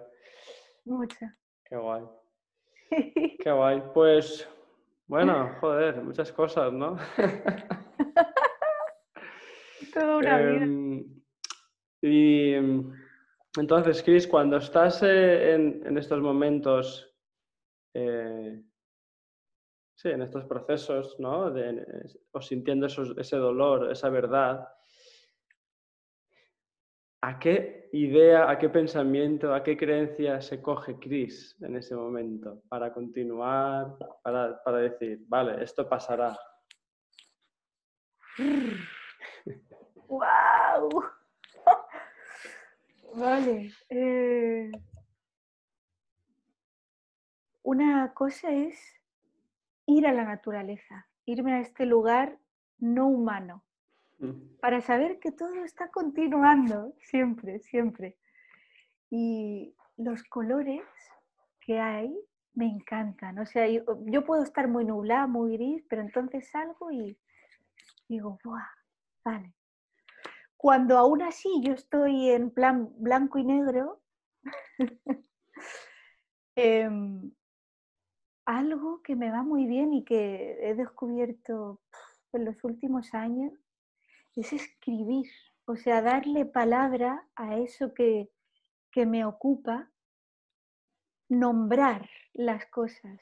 Mucha. Qué guay. Qué guay. Pues, bueno, joder, muchas cosas, ¿no? Toda una vida. Em, y entonces, Chris, cuando estás eh, en, estos momentos, eh, sí, en estos procesos, ¿no? O sintiendo ese dolor, esa verdad, ¿a qué idea, a qué pensamiento, a qué creencia se coge Chris en ese momento para continuar, para, para decir, vale, esto pasará? ¡Wow! Vale. Eh, una cosa es ir a la naturaleza, irme a este lugar no humano, para saber que todo está continuando, siempre, siempre. Y los colores que hay me encantan. O sea, yo, puedo estar muy nublada, muy gris, pero entonces salgo y digo, ¡buah! Vale, cuando aún así yo estoy en plan blanco y negro, em, algo que me va muy bien y que he descubierto en los últimos años es escribir, o sea, darle palabra a eso que, que me ocupa, nombrar las cosas.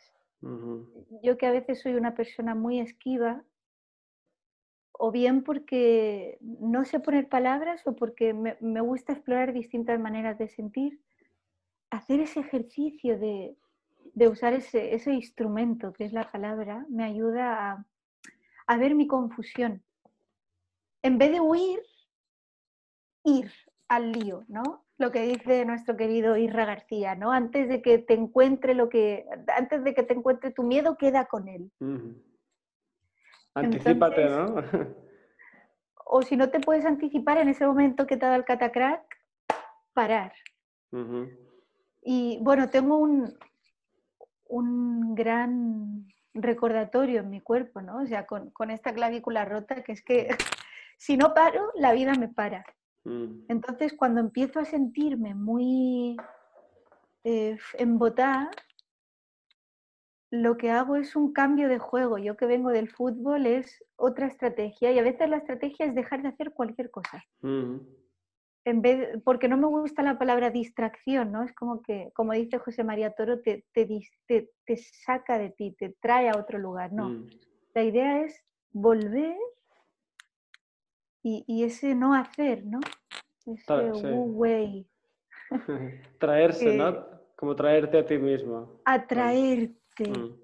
Yo que a veces soy una persona muy esquiva, o bien porque no sé poner palabras o porque me, gusta explorar distintas maneras de sentir, hacer ese ejercicio de, usar ese, instrumento que es la palabra me ayuda a, ver mi confusión. En vez de huir, ir al lío, ¿no? Lo que dice nuestro querido Irra García, ¿no? Antes de que te encuentre lo que, antes de que te encuentre tu miedo, queda con él. Anticípate, ¿no? o si no te puedes anticipar en ese momento que te da el catacrack, parar. Y bueno, tengo un, un gran recordatorio en mi cuerpo, ¿no? O sea, con, esta clavícula rota, que es que si no paro, la vida me para. Mm. Entonces, cuando empiezo a sentirme muy eh, embotada, lo que hago es un cambio de juego. Yo que vengo del fútbol es otra estrategia y a veces la estrategia es dejar de hacer cualquier cosa. Mm en vez, porque no me gusta la palabra distracción, ¿no? Es como que, como dice José María Toro, te, te, te, saca de ti, te trae a otro lugar, no. Mm. La idea es volver y, ese no hacer, ¿no? Ese way. Traerse, ¿no? Como traerte a ti mismo. Atraerte. Mm.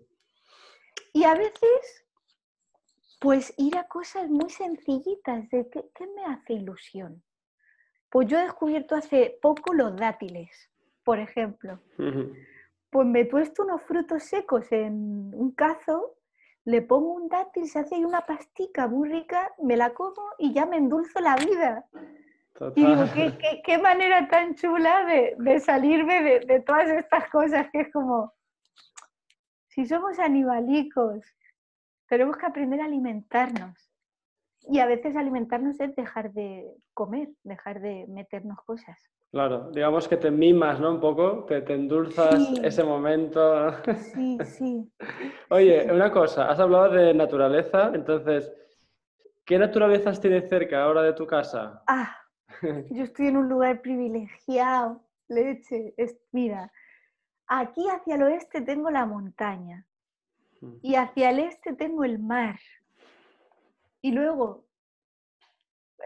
Y a veces, pues ir a cosas muy sencillitas de qué, qué me hace ilusión pues yo he descubierto hace poco los dátiles, por ejemplo. Pues me he puesto unos frutos secos en un cazo, le pongo un dátil, se hace una pastica muy rica, me la como y ya me endulzo la vida. Y digo, ¿qué, manera tan chula de, salirme de, de, todas estas cosas que es como, si somos animalicos, tenemos que aprender a alimentarnos. Y a veces alimentarnos es dejar de comer, dejar de meternos cosas. Claro, digamos que te mimas, ¿no? Un poco, te, te endulzas ese momento. Sí, sí. Oye, una cosa, has hablado de naturaleza, entonces, ¿qué naturalezas tienes cerca ahora de tu casa? Ah, yo estoy en un lugar privilegiado, leche. Es, mira, aquí hacia el oeste tengo la montaña mm. y hacia el este tengo el mar. Y luego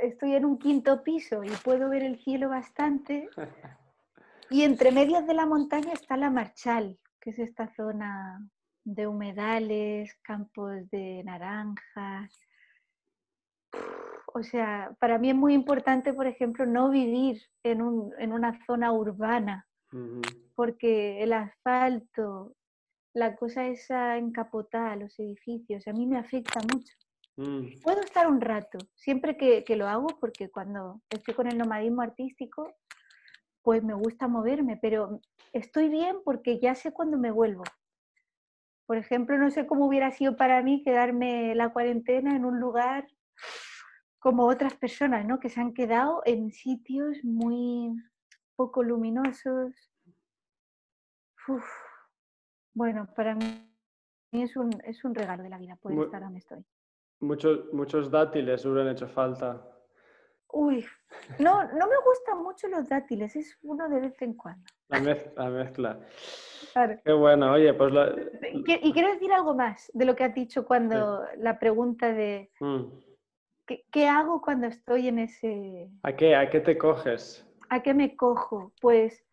estoy en un quinto piso y puedo ver el cielo bastante. Y entre medias de la montaña está la Marchal, que es esta zona de humedales, campos de naranjas. O sea, para mí es muy importante, por ejemplo, no vivir en, una zona urbana, porque el asfalto, la cosa esa encapotada, los edificios, a mí me afecta mucho. Mm. Puedo estar un rato, siempre que, lo hago, porque cuando estoy con el nomadismo artístico, pues me gusta moverme, pero estoy bien porque ya sé cuándo me vuelvo. Por ejemplo, no sé cómo hubiera sido para mí quedarme la cuarentena en un lugar como otras personas, ¿no? Que se han quedado en sitios muy poco luminosos. Bueno, para mí es un, es un regalo de la vida poder estar donde estoy. Muchos, muchos dátiles hubieran hecho falta. Uy, no, no me gustan mucho los dátiles, es uno de vez en cuando. La, mezcla. Qué bueno, oye, pues... Y quiero decir algo más de lo que has dicho cuando la pregunta de... Mm. ¿qué, hago cuando estoy en ese... ¿A qué, ¿A qué te coges? ¿A qué me cojo? Pues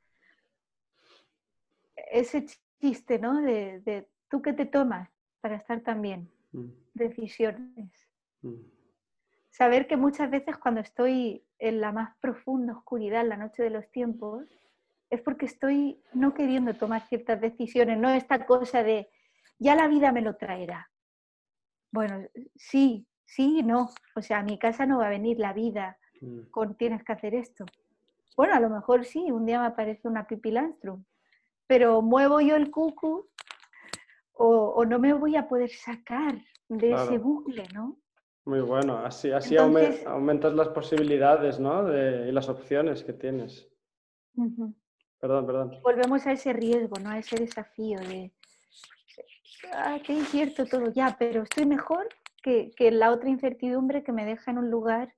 ese chiste, ¿no? De, de tú qué te tomas para estar tan bien. Mm. Decisiones. Mm. Saber que muchas veces cuando estoy en la más profunda oscuridad, en la noche de los tiempos, es porque estoy no queriendo tomar ciertas decisiones, no esta cosa de ya la vida me lo traerá. Bueno, sí, sí y no. O sea, a mi casa no va a venir la vida mm. con tienes que hacer esto. Bueno, a lo mejor sí, un día me aparece una pipilastrum, pero muevo yo el cucu o, no me voy a poder sacar de ese bucle, ¿no? Muy bueno, así, así aumentas las posibilidades, ¿no? De, y las opciones que tienes. Perdón, perdón. volvemos a ese riesgo, ¿no? A ese desafío de, ah, qué incierto todo, ya, pero estoy mejor que, que la otra incertidumbre que me deja en un lugar,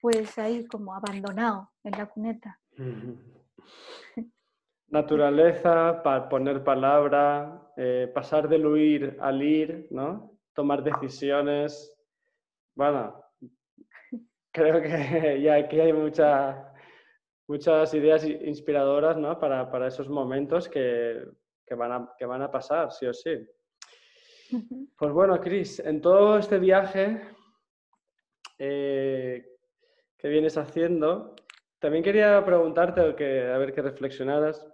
pues ahí como abandonado en la cuneta. Naturaleza, para poner palabra, eh, pasar del huir al ir, ¿no? Tomar decisiones. Bueno, creo que ya aquí hay mucha, muchas ideas inspiradoras ¿no? para, para esos momentos que, que, van a, que van a pasar, sí o sí. Pues bueno, Cris, en todo este viaje eh, que vienes haciendo, también quería preguntarte, que, a ver que reflexionaras,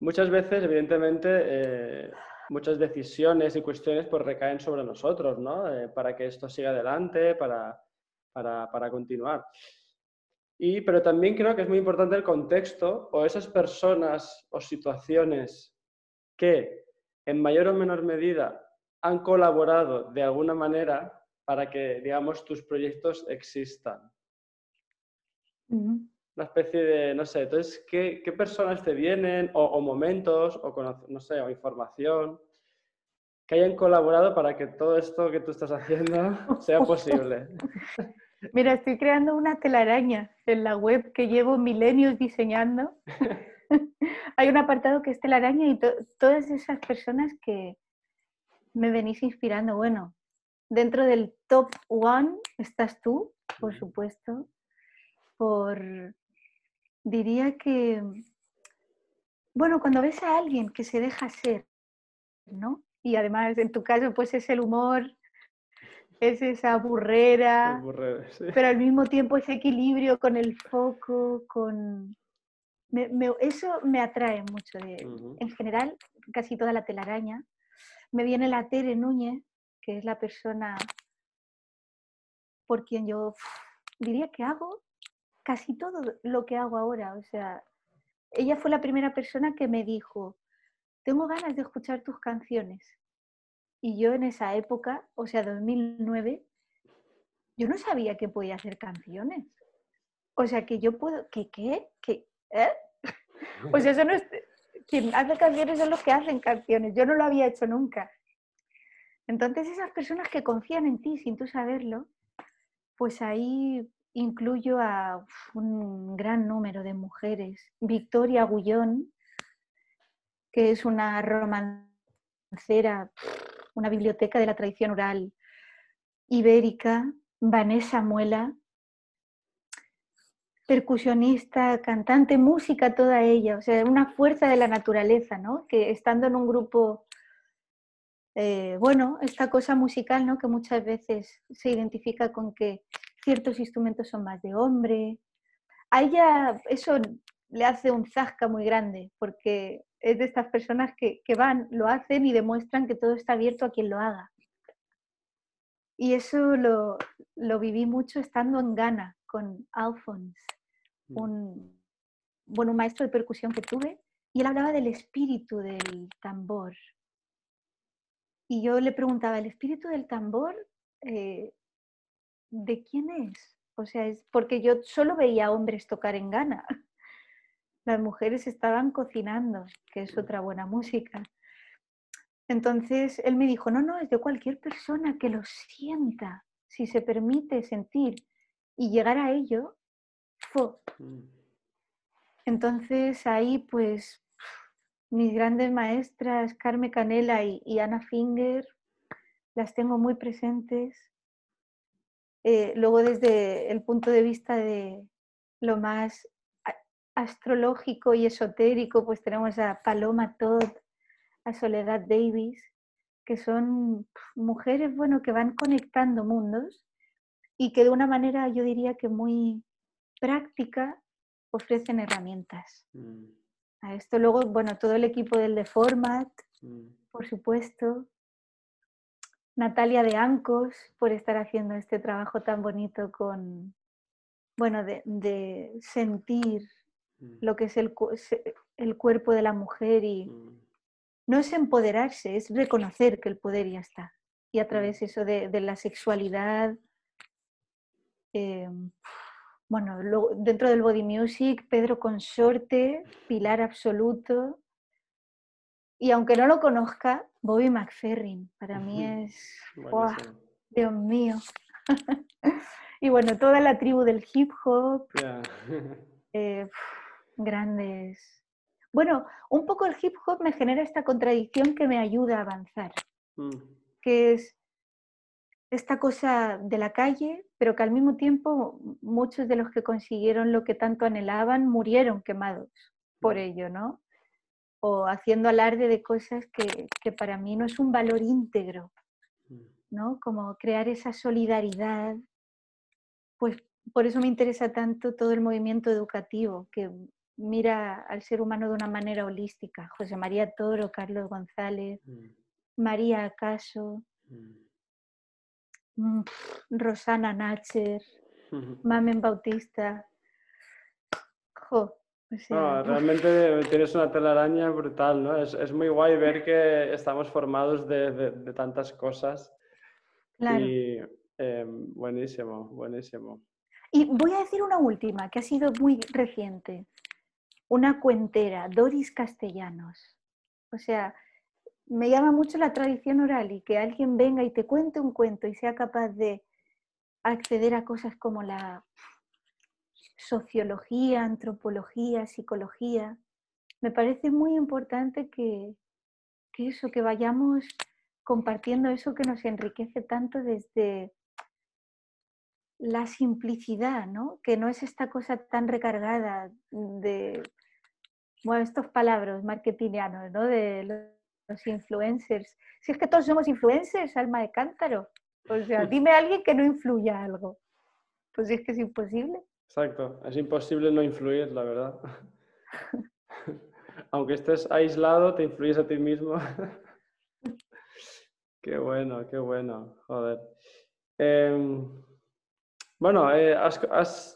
Muchas veces, evidentemente, eh, muchas decisiones y cuestiones pues recaen sobre nosotros, ¿no? Eh, para que esto siga adelante, para, para, continuar. Y, pero también creo que es muy importante el contexto o esas personas o situaciones que en mayor o menor medida han colaborado de alguna manera para que, digamos, tus proyectos existan. Una especie de, no sé, entonces, ¿qué, personas te vienen o, momentos o, no sé, o información que hayan colaborado para que todo esto que tú estás haciendo sea posible? Mira, estoy creando una telaraña en la web que llevo milenios diseñando. Hay un apartado que es telaraña y todas esas personas que me venís inspirando. Bueno, dentro del top one estás tú, por supuesto. Por, diría que, bueno, cuando ves a alguien que se deja ser, ¿no? Y además, en tu caso, pues es el humor, es esa burrera, pero al mismo tiempo ese equilibrio con el foco, con... eso me atrae mucho. De, En general, casi toda la telaraña. Me viene la Tere Núñez, que es la persona por quien yo diría que hago casi todo lo que hago ahora. O sea, ella fue la primera persona que me dijo, tengo ganas de escuchar tus canciones. Y yo en esa época, o sea, 2009, yo no sabía que podía hacer canciones. O sea, que yo puedo, ¿que qué? ¿Que, ¿eh? Pues eso no es, quien hace canciones son los que hacen canciones. Yo no lo había hecho nunca. Entonces esas personas que confían en ti sin tú saberlo, pues ahí incluyo a un gran número de mujeres. Victoria Gullón, que es una romancera una biblioteca de la tradición oral ibérica, Vanessa Muela, percusionista, cantante, música, toda ella, o sea, una fuerza de la naturaleza, ¿no? Que estando en un grupo, eh, bueno, esta cosa musical, ¿no? Que muchas veces se identifica con que ciertos instrumentos son más de hombre. A ella eso le hace un zasca muy grande, porque es de estas personas que, van, lo hacen y demuestran que todo está abierto a quien lo haga. Y eso lo, viví mucho estando en Ghana con Alphonse, mm. un, bueno, un maestro de percusión que tuve, y él hablaba del espíritu del tambor. Y yo le preguntaba, ¿el espíritu del tambor eh, de quién es? O sea, es porque yo solo veía hombres tocar en Ghana las mujeres estaban cocinando, que es otra buena música. Entonces él me dijo, no, no, es de cualquier persona que lo sienta, si se permite sentir y llegar a ello, mm. Entonces ahí pues mis grandes maestras, Carmen Canela y, Ana Finger, las tengo muy presentes. Eh, luego desde el punto de vista de lo más astrológico y esotérico, pues tenemos a Paloma Todd, a Soledad Davis, que son mujeres, bueno, que van conectando mundos y que de una manera, yo diría que muy práctica, ofrecen herramientas. Mm. A esto luego, bueno, todo el equipo del The Format, mm. por supuesto. Natalia de Ancos, por estar haciendo este trabajo tan bonito con, bueno, de, de sentir Mm. lo que es el, el, cuerpo de la mujer y mm. no es empoderarse, es reconocer que el poder ya está. Y a mm. través eso de, de la sexualidad, em, bueno, dentro del body music, Pedro Consorte, pilar absoluto. Y aunque no lo conozca, Bobby McFerrin, para mí es, Dios mío. y bueno, toda la tribu del hip hop. Eh, grandes. Bueno, un poco el hip hop me genera esta contradicción que me ayuda a avanzar, mm. que es esta cosa de la calle, pero que al mismo tiempo muchos de los que consiguieron lo que tanto anhelaban murieron quemados por mm. ello, ¿no? O haciendo alarde de cosas que, que para mí no es un valor íntegro. ¿no? Como crear esa solidaridad, pues por eso me interesa tanto todo el movimiento educativo, que mira al ser humano de una manera holística. José María Toro, Carlos González, mm. María Acaso, mm. Mm, Rosana Nacher, Mamen Bautista. No, realmente tienes una telaraña brutal, ¿no? Es, muy guay ver que estamos formados de, tantas cosas. Claro. Y em, buenísimo, buenísimo. Y voy a decir una última, que ha sido muy reciente. Una cuentera, Doris Castellanos. O sea, me llama mucho la tradición oral y que alguien venga y te cuente un cuento y sea capaz de acceder a cosas como la sociología, antropología, psicología. Me parece muy importante que, eso, que vayamos compartiendo eso que nos enriquece tanto desde la simplicidad, ¿no? Que no es esta cosa tan recargada de, bueno, estos palabras marketingianos, ¿no? De los influencers. Si es que todos somos influencers, alma de cántaro. O sea, dime a alguien que no influya algo. Pues es que es imposible. Exacto, es imposible no influir, la verdad. Aunque estés aislado, te influyes a ti mismo. qué bueno, qué bueno, joder. Em, bueno, eh, has,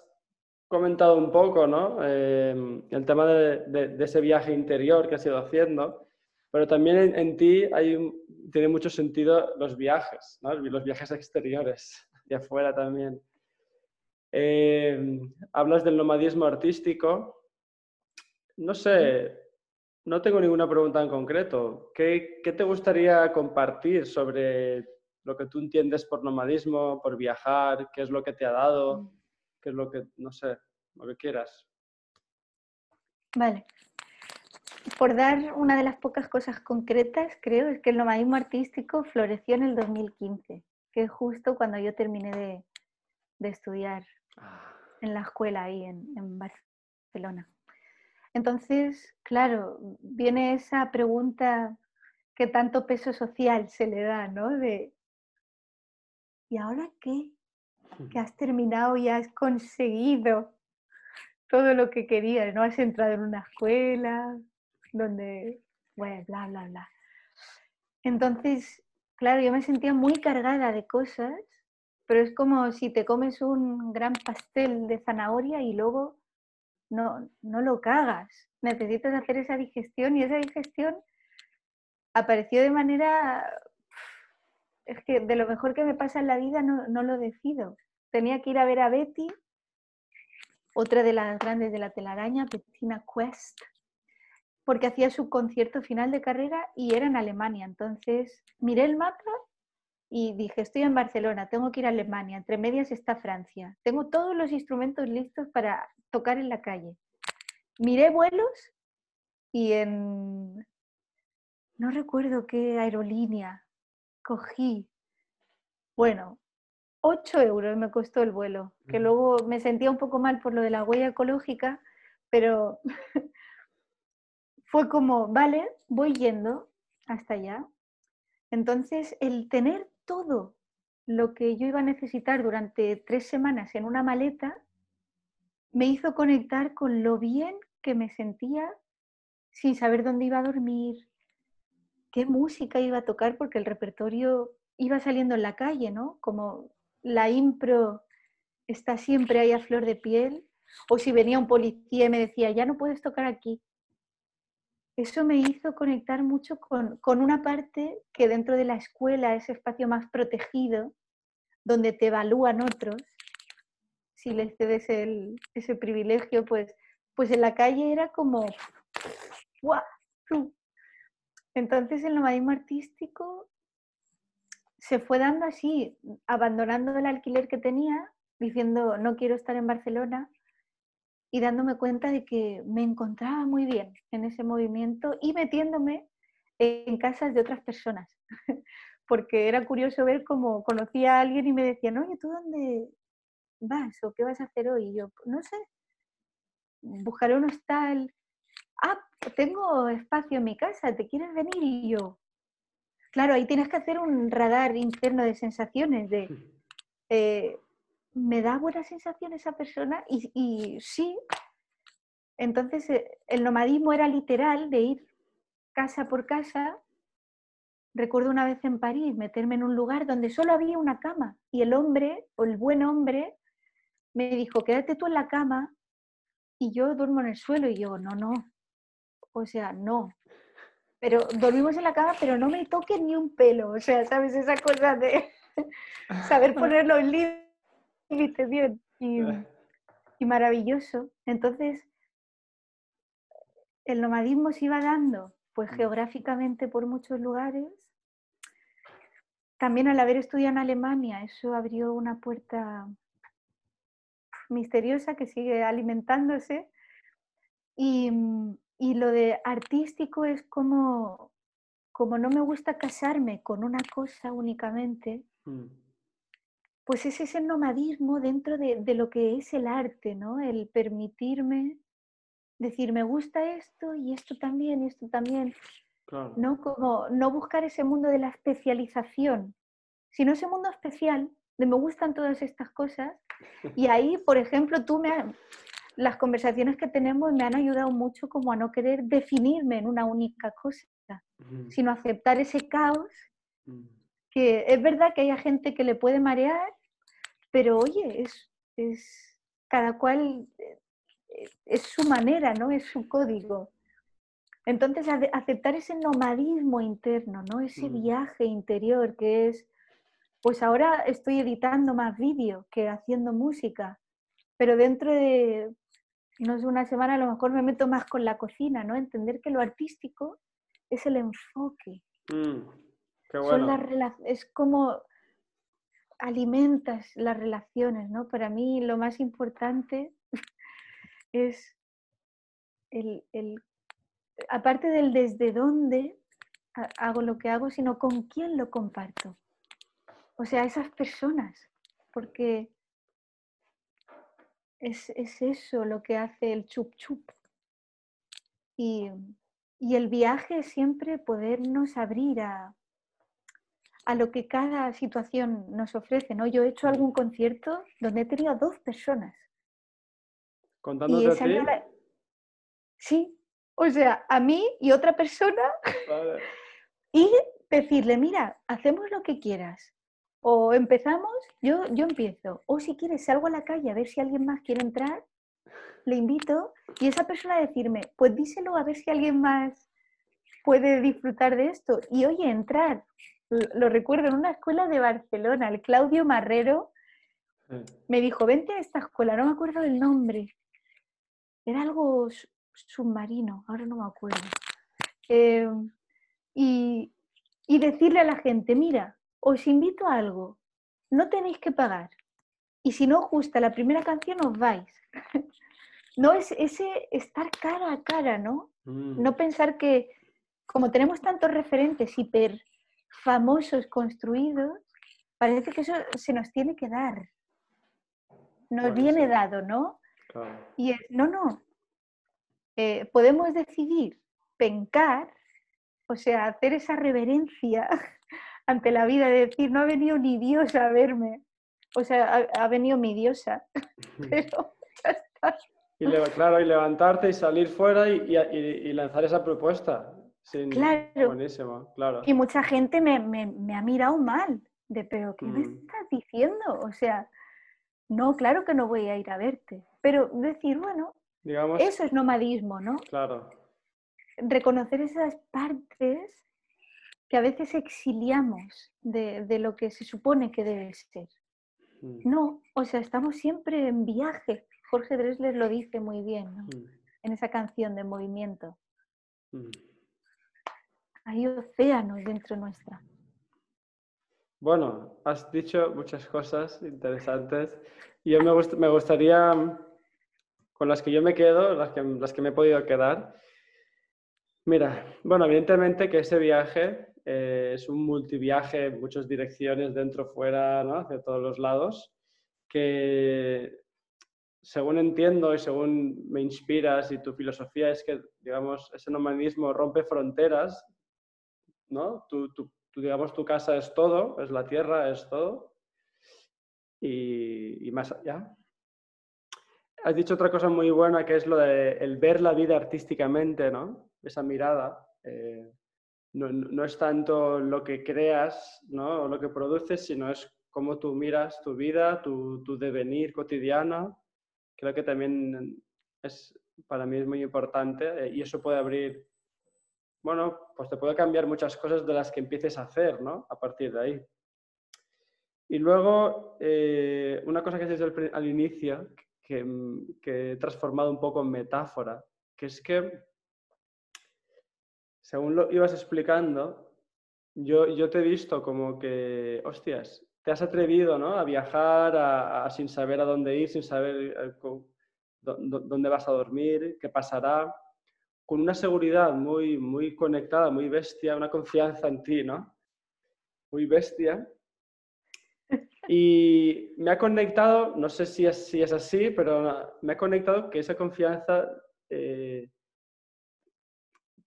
comentado un poco, ¿no? Em, el tema de, ese viaje interior que has ido haciendo, pero también en, ti hay tiene mucho sentido los viajes, ¿no? Los viajes exteriores, de afuera también. Eh, hablas del nomadismo artístico. No sé, no tengo ninguna pregunta en concreto. ¿Qué, te gustaría compartir sobre lo que tú entiendes por nomadismo, por viajar? ¿Qué es lo que te ha dado? ¿Qué es lo que, no sé, lo que quieras? Vale. Por dar una de las pocas cosas concretas, creo, es que el nomadismo artístico floreció en el 2015, que es justo cuando yo terminé de estudiar en la escuela ahí en, Barcelona. Entonces, claro, viene esa pregunta que tanto peso social se le da, ¿no? De, ¿y ahora qué? Que has terminado y has conseguido todo lo que querías, ¿no? Has entrado en una escuela donde, bueno, bla, bla, bla. Entonces, claro, yo me sentía muy cargada de cosas pero es como si te comes un gran pastel de zanahoria y luego no, no lo cagas. Necesitas hacer esa digestión y esa digestión apareció de manera... Es que de lo mejor que me pasa en la vida no, no lo decido. Tenía que ir a ver a Betty, otra de las grandes de la telaraña, Bettina Quest, porque hacía su concierto final de carrera y era en Alemania. Entonces miré el mapa y dije, estoy en Barcelona, tengo que ir a Alemania, entre medias está Francia, tengo todos los instrumentos listos para tocar en la calle. Miré vuelos y en, no recuerdo qué aerolínea cogí, bueno, 8 euros me costó el vuelo, que luego me sentía un poco mal por lo de la huella ecológica, pero fue como, vale, voy yendo hasta allá. Entonces, el tener todo lo que yo iba a necesitar durante tres semanas en una maleta me hizo conectar con lo bien que me sentía sin saber dónde iba a dormir, qué música iba a tocar, porque el repertorio iba saliendo en la calle, ¿no? Como la impro está siempre ahí a flor de piel, o si venía un policía y me decía, ya no puedes tocar aquí, eso me hizo conectar mucho con, una parte que dentro de la escuela, ese espacio más protegido, donde te evalúan otros, si les cedes ese privilegio, pues, pues en la calle era como, ¡guau! Entonces el nomadismo artístico se fue dando así, abandonando el alquiler que tenía, diciendo, no quiero estar en Barcelona, y dándome cuenta de que me encontraba muy bien en ese movimiento y metiéndome en casas de otras personas, porque era curioso ver cómo conocía a alguien y me decían, oye, ¿tú dónde vas o qué vas a hacer hoy? Y yo, no sé, buscaré un hostal. Ah, tengo espacio en mi casa, ¿te quieres venir? Y yo, claro, ahí tienes que hacer un radar interno de sensaciones, de... Eh, me da buena sensación esa persona y, sí. Entonces eh, el nomadismo era literal de ir casa por casa. Recuerdo una vez en París meterme en un lugar donde solo había una cama y el hombre, o el buen hombre, me dijo, quédate tú en la cama y yo duermo en el suelo y yo, no, no, o sea, no. Pero dormimos en la cama, pero no me toques ni un pelo, o sea, ¿sabes? Esa cosa de saber poner los límites y maravilloso. Entonces, el nomadismo se iba dando, pues mm. geográficamente por muchos lugares. También al haber estudiado en Alemania, eso abrió una puerta misteriosa que sigue alimentándose. Y, y lo de artístico es como, como no me gusta casarme con una cosa únicamente, mm. Pues es ese nomadismo dentro de, de, lo que es el arte, ¿no? El permitirme decir, me gusta esto y esto también y esto también. ¿no? Como no buscar ese mundo de la especialización, sino ese mundo especial de me gustan todas estas cosas. Y ahí, por ejemplo, tú me las conversaciones que tenemos me han ayudado mucho como a no querer definirme en una única cosa, sino aceptar ese caos, que es verdad que hay gente que le puede marear, pero oye, es, es cada cual eh, es su manera, ¿no? Es su código. Entonces, aceptar ese nomadismo interno, ¿no? Ese mm. viaje interior que es, pues ahora estoy editando más vídeo que haciendo música, pero dentro de, no sé, una semana a lo mejor me meto más con la cocina, ¿no? Entender que lo artístico es el enfoque. Mm, qué bueno. es como alimentas las relaciones, ¿no? Para mí lo más importante es el, aparte del desde dónde hago lo que hago, sino con quién lo comparto. O sea, esas personas, porque es, eso lo que hace el chup chup. Y, el viaje es siempre podernos abrir a, a lo que cada situación nos ofrece. ¿no? Yo he hecho algún concierto donde he tenido dos personas ¿Contándote a ti? Sí, o sea, a mí y otra persona. y decirle, mira, hacemos lo que quieras. O empezamos, yo, yo empiezo. O si quieres, salgo a la calle a ver si alguien más quiere entrar, le invito. Y esa persona a decirme, pues díselo a ver si alguien más puede disfrutar de esto. Y oye, entrar. Lo recuerdo en una escuela de Barcelona, el Claudio Marrero me dijo, vente a esta escuela, no me acuerdo del nombre. Era algo submarino, ahora no me acuerdo. Em, y, decirle a la gente, mira, os invito a algo, no tenéis que pagar. Y si no os gusta la primera canción, os vais. no es ese estar cara a cara, ¿no? Mm. No pensar que, como tenemos tantos referentes hiper famosos construidos, parece que eso se nos tiene que dar. Nos viene dado, ¿no? Y no, no, eh, podemos decidir pencar, o sea, hacer esa reverencia ante la vida, de decir, no ha venido ni Dios a verme, o sea, ha, venido mi diosa, pero ya está. Y claro, y levantarte y salir fuera y, lanzar esa propuesta. Claro. Buenísimo, claro. Y mucha gente me, ha mirado mal, de, pero ¿qué me mm. estás diciendo? O sea, no, claro que no voy a ir a verte. Pero decir, bueno, Digamos, eso es nomadismo, ¿no? Claro. Reconocer esas partes que a veces exiliamos de, lo que se supone que debe ser. Mm. No, o sea, estamos siempre en viaje. Jorge Dresler lo dice muy bien ¿no? Mm. en esa canción de movimiento. Hay océanos dentro nuestra. Bueno, has dicho muchas cosas interesantes yo me, me gustaría, con las que yo me quedo, las que, las que me he podido quedar, mira, bueno, evidentemente que ese viaje eh, es un multiviaje en muchas direcciones, dentro, fuera, ¿no? hacia todos los lados, que según entiendo y según me inspiras y tu filosofía es que, digamos, ese nomadismo rompe fronteras, ¿no? tu, digamos, tu casa es todo, es la tierra, es todo. Y, más allá. Has dicho otra cosa muy buena que es lo de el ver la vida artísticamente, ¿no? Esa mirada. Eh, no, es tanto lo que creas, ¿no? O lo que produces, sino es cómo tú miras tu vida, tu, tu devenir cotidiano. Creo que también es, para mí es muy importante eh, y eso puede abrir, bueno, pues te puede cambiar muchas cosas de las que empieces a hacer, ¿no? A partir de ahí. Y luego, eh, una cosa que has dicho al, inicio, que, que, he transformado un poco en metáfora, que es que, según lo ibas explicando, yo, yo te he visto como que, hostias, te has atrevido ¿no? a viajar a, sin saber a dónde ir, sin saber eh, dónde vas a dormir, qué pasará, con una seguridad muy, muy conectada, muy bestia, una confianza en ti, ¿no? Muy bestia. Y me ha conectado, no sé si es, si es así, pero me ha conectado que esa confianza eh,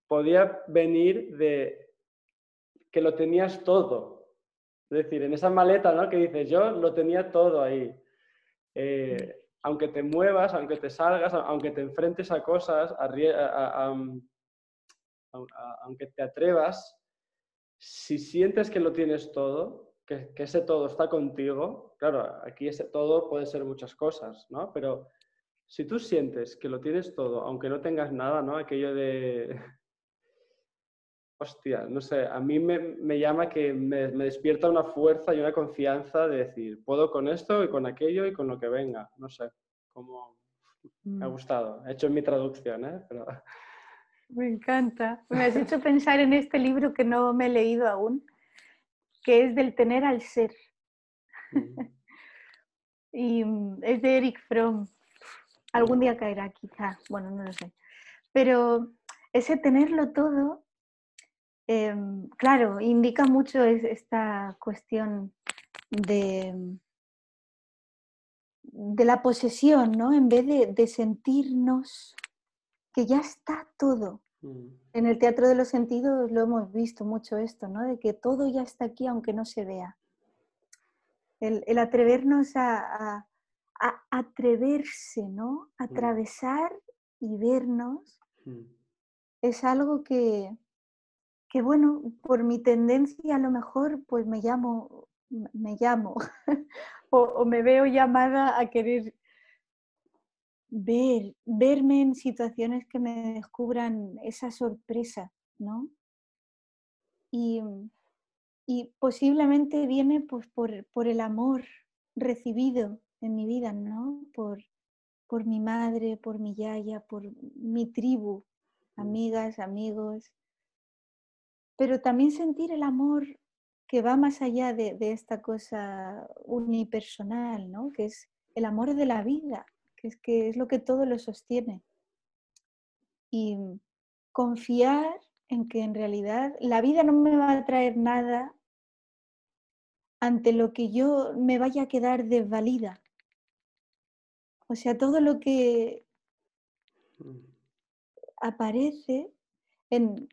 podía venir de que lo tenías todo, es decir, en esa maleta ¿no? que dices, yo lo tenía todo ahí. Eh, aunque te muevas, aunque te salgas, aunque te enfrentes a cosas, aunque te atrevas, si sientes que lo tienes todo, que, ese todo está contigo, claro, aquí ese todo puede ser muchas cosas, ¿no? Pero si tú sientes que lo tienes todo, aunque no tengas nada, ¿no? Aquello de hostia, no sé, a mí me, llama que me, despierta una fuerza y una confianza de decir, puedo con esto y con aquello y con lo que venga, no sé, como me ha mm. gustado. He hecho mi traducción, ¿eh? Me encanta. Me has hecho pensar en este libro que no me he leído aún, que es del tener al ser. Mm. y mm, es de Eric Fromm. Algún día caerá quizá, bueno, no lo sé. Pero ese tenerlo todo Em, claro, indica mucho esta cuestión de, de la posesión, ¿no? En vez de, sentirnos que ya está todo. Mm. En el teatro de los sentidos lo hemos visto mucho esto, ¿no? De que todo ya está aquí aunque no se vea. El, atrevernos a, atreverse, ¿no? Mm. Atravesar y vernos mm. es algo que, que bueno, por mi tendencia a lo mejor pues me llamo, me llamo o, me veo llamada a querer ver, verme en situaciones que me descubran esa sorpresa, ¿no? Y, posiblemente viene pues por, por, el amor recibido en mi vida, ¿no? Por, por mi madre, por mi yaya, por mi tribu, mm. amigas, amigos, pero también sentir el amor que va más allá de, esta cosa unipersonal, ¿no? que es el amor de la vida, que es, que es lo que todo lo sostiene. Y confiar en que en realidad la vida no me va a traer nada ante lo que yo me vaya a quedar desvalida. O sea, todo lo que mm. aparece en,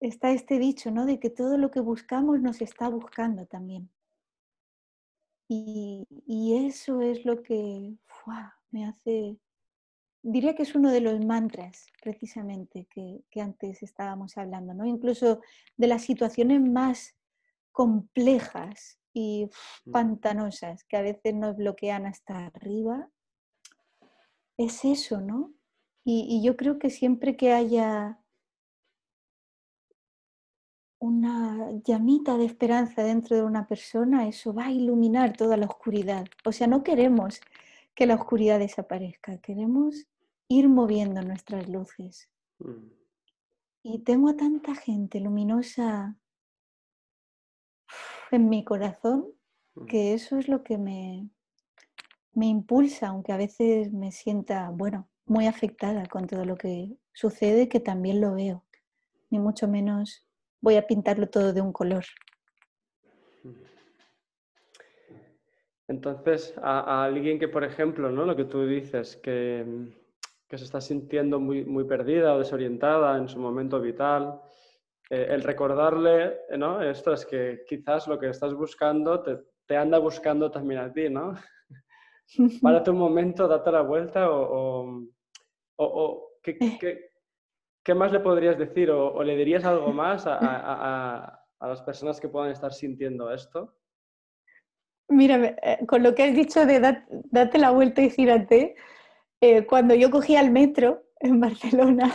está este dicho, ¿no? De que todo lo que buscamos nos está buscando también. Y, eso es lo que me hace, diría que es uno de los mantras precisamente que, antes estábamos hablando, ¿no? Incluso de las situaciones más complejas y mm. pantanosas que a veces nos bloquean hasta arriba, es eso, ¿no? y yo creo que siempre que haya una llamita de esperanza dentro de una persona, eso va a iluminar toda la oscuridad. O sea, no queremos que la oscuridad desaparezca, queremos ir moviendo nuestras luces. Mm. Y tengo a tanta gente luminosa en mi corazón mm. que eso es lo que me, me impulsa, aunque a veces me sienta, bueno, muy afectada con todo lo que sucede, que también lo veo, ni mucho menos voy a pintarlo todo de un color. Entonces, a, alguien que, por ejemplo, ¿no? lo que tú dices, que, se está sintiendo muy, muy perdida o desorientada en su momento vital, eh, el recordarle, ¿no? Esto es que quizás lo que estás buscando te, anda buscando también a ti, ¿no? Para tu momento, date la vuelta o, o, ¿qué, ¿Qué más le podrías decir o, le dirías algo más a, las personas que puedan estar sintiendo esto? Mira, eh, con lo que has dicho de date la vuelta y gírate, eh, cuando yo cogía el metro en Barcelona,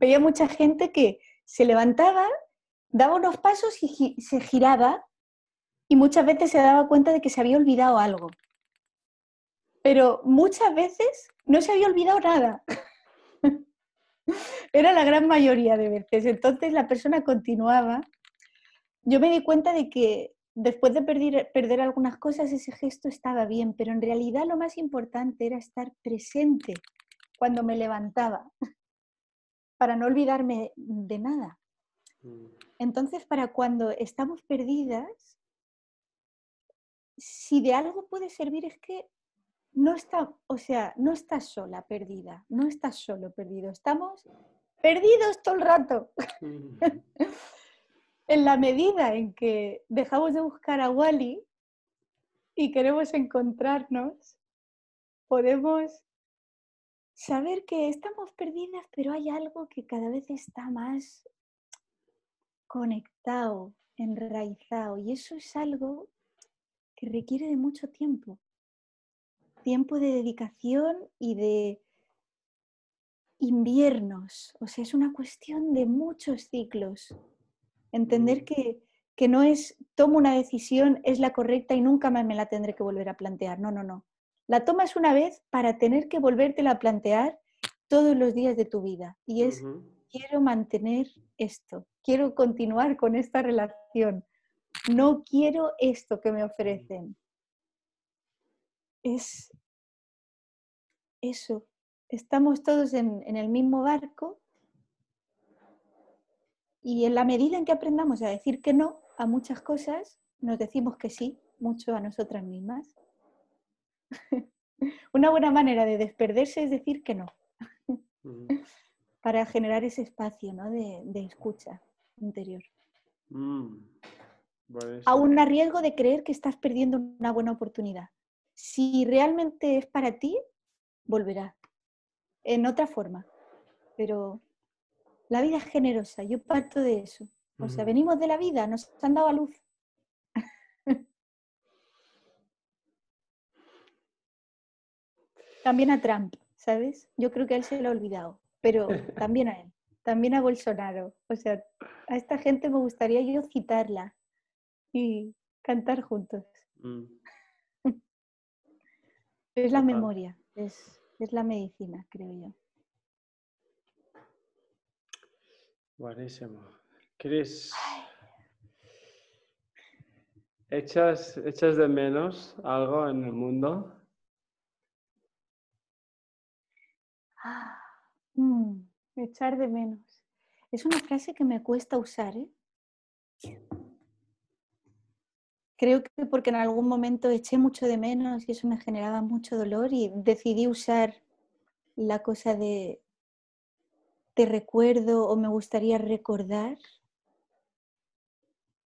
veía mucha gente que se levantaba, daba unos pasos y se giraba y muchas veces se daba cuenta de que se había olvidado algo. Pero muchas veces no se había olvidado nada. Era la gran mayoría de veces. Entonces la persona continuaba. Yo me di cuenta de que después de perder, perder algunas cosas ese gesto estaba bien, pero en realidad lo más importante era estar presente cuando me levantaba, para no olvidarme de nada. Mm. Entonces, para cuando estamos perdidas, si de algo puede servir es que no está, o sea, no estás sola perdida, no estás solo perdido, estamos perdidos todo el rato. en la medida en que dejamos de buscar a Wally y queremos encontrarnos, podemos saber que estamos perdidas, pero hay algo que cada vez está más conectado, enraizado, y eso es algo que requiere de mucho tiempo, tiempo de dedicación y de inviernos, o sea, es una cuestión de muchos ciclos. Entender mm. que, que no es tomo una decisión, es la correcta y nunca más me la tendré que volver a plantear. No, no, no. La tomas una vez para tener que volvértela a plantear todos los días de tu vida. Y es, quiero mantener esto, quiero continuar con esta relación, no quiero esto que me ofrecen. Es eso, estamos todos en, el mismo barco y en la medida en que aprendamos a decir que no a muchas cosas, nos decimos que sí, mucho a nosotras mismas. Una buena manera de desperderse es decir que no, para generar ese espacio de, escucha interior. Mm. Aún a riesgo de creer que estás perdiendo una buena oportunidad. Si realmente es para ti, volverá. En otra forma. Pero la vida es generosa, yo parto de eso. O sea, venimos de la vida, nos han dado a luz. también a Trump, ¿sabes? Yo creo que a él se lo ha olvidado, pero también a él, también a Bolsonaro. O sea, a esta gente me gustaría yo citarla y cantar juntos. Mm. Es la memoria, es, es la medicina, creo yo. Buenísimo. Cris, ¿echas, ¿echas de menos algo en el mundo? Ah, mm, echar de menos. Es una frase que me cuesta usar, ¿eh? Creo que porque en algún momento eché mucho de menos y eso me generaba mucho dolor y decidí usar la cosa de te recuerdo o me gustaría recordar.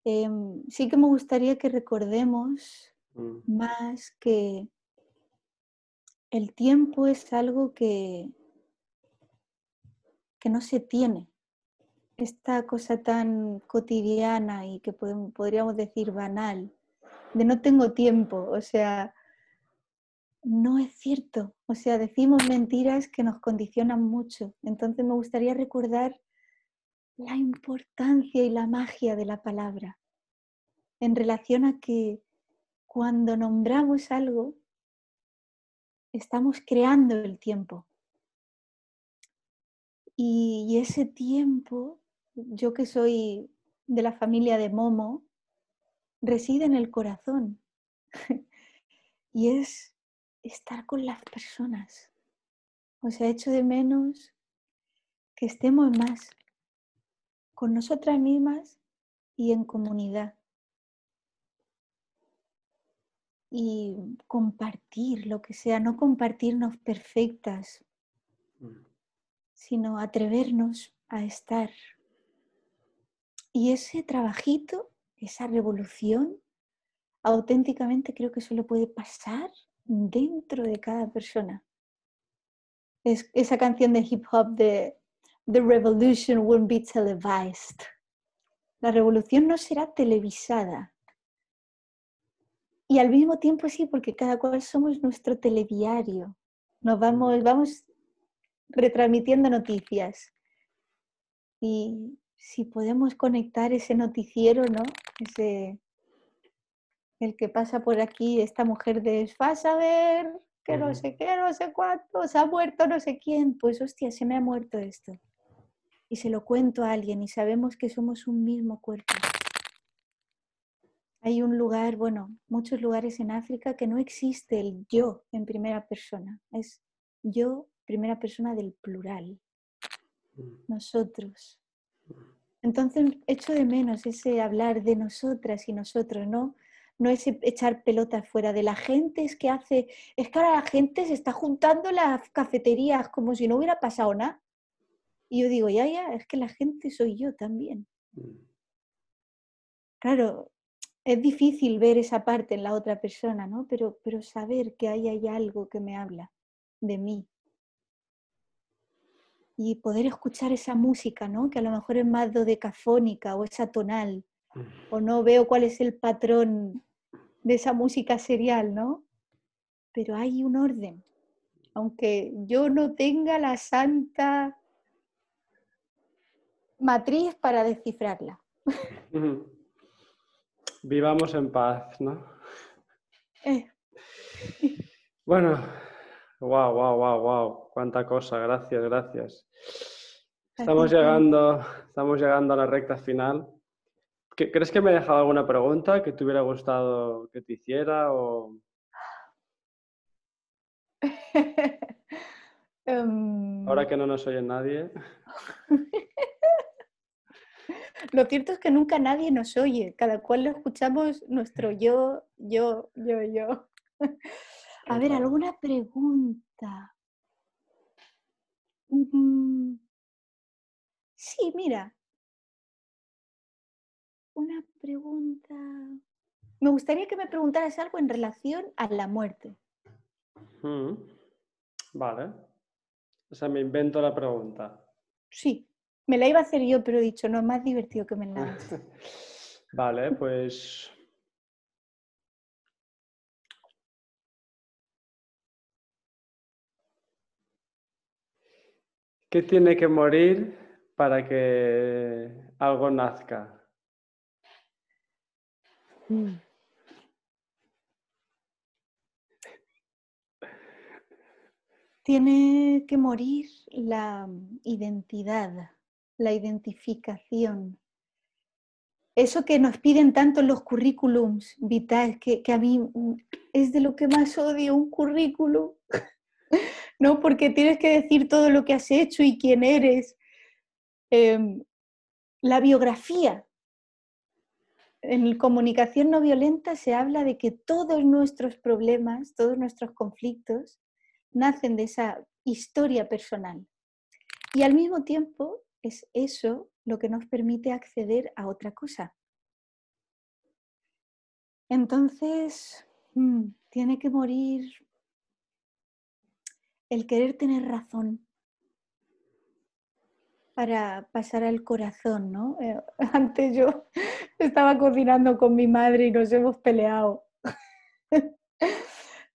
Em, sí que me gustaría que recordemos mm. más que el tiempo es algo que, que no se tiene. Esta cosa tan cotidiana y que podríamos decir banal, de no tengo tiempo, o sea, no es cierto. O sea, decimos mentiras que nos condicionan mucho. Entonces me gustaría recordar la importancia y la magia de la palabra en relación a que cuando nombramos algo, estamos creando el tiempo. Y ese tiempo, yo que soy de la familia de Momo, reside en el corazón. y es estar con las personas. O sea, echo de menos que estemos más con nosotras mismas y en comunidad. Y compartir lo que sea, no compartirnos perfectas, mm. sino atrevernos a estar. Y ese trabajito esa revolución, auténticamente creo que solo puede pasar dentro de cada persona. Es esa canción de hip hop de The Revolution won't be televised. La revolución no será televisada. Y al mismo tiempo sí, porque cada cual somos nuestro telediario. Nos vamos, vamos retransmitiendo noticias. Y si podemos conectar ese noticiero, ¿no? Ese, el que pasa por aquí, esta mujer de vas a ver que no sé qué, no sé cuánto, se ha muerto no sé quién, pues hostia, se me ha muerto esto. Y se lo cuento a alguien y sabemos que somos un mismo cuerpo. Hay un lugar, bueno, muchos lugares en África que no existe el yo en primera persona, es yo primera persona del plural, mm. nosotros. Entonces echo de menos ese hablar de nosotras y nosotros, ¿no? No ese echar pelotas fuera de la gente, es que hace, es que ahora la gente se está juntando las cafeterías como si no hubiera pasado nada. Y yo digo, ya, ya, es que la gente soy yo también. Mm. Claro, es difícil ver esa parte en la otra persona, ¿no? Pero, pero saber que ahí hay algo que me habla de mí, y poder escuchar esa música, ¿no? Que a lo mejor es más dodecafónica o esa tonal, o no veo cuál es el patrón de esa música serial, ¿no? Pero hay un orden, aunque yo no tenga la santa matriz para descifrarla. Vivamos en paz, ¿no? Eh. Bueno, Wow, wow, wow, wow. Cuánta cosa. Gracias, gracias. Estamos llegando, estamos llegando a la recta final. ¿Crees que me he dejado alguna pregunta que te hubiera gustado que te hiciera? O... Em. Ahora que no nos oye nadie. Lo cierto es que nunca nadie nos oye, cada cual lo escuchamos nuestro yo, yo, yo, yo. A ver, ¿alguna pregunta? Mm, sí, mira. Una pregunta. Me gustaría que me preguntaras algo en relación a la muerte. Mm, vale. O sea, me invento la pregunta. Sí, me la iba a hacer yo, pero he dicho, no, es más divertido que me la vale, pues ¿Qué tiene que morir para que algo nazca? Mm. Tiene que morir la identidad, la identificación. Eso que nos piden tanto los currículums vitales, que, que a mí es de lo que más odio un currículum. ¿No? Porque tienes que decir todo lo que has hecho y quién eres. Em, la biografía. En comunicación no violenta se habla de que todos nuestros problemas, todos nuestros conflictos, nacen de esa historia personal. Y al mismo tiempo es eso lo que nos permite acceder a otra cosa. Entonces, mm, tiene que morir el querer tener razón para pasar al corazón, ¿no? Eh, antes yo estaba cocinando con mi madre y nos hemos peleado.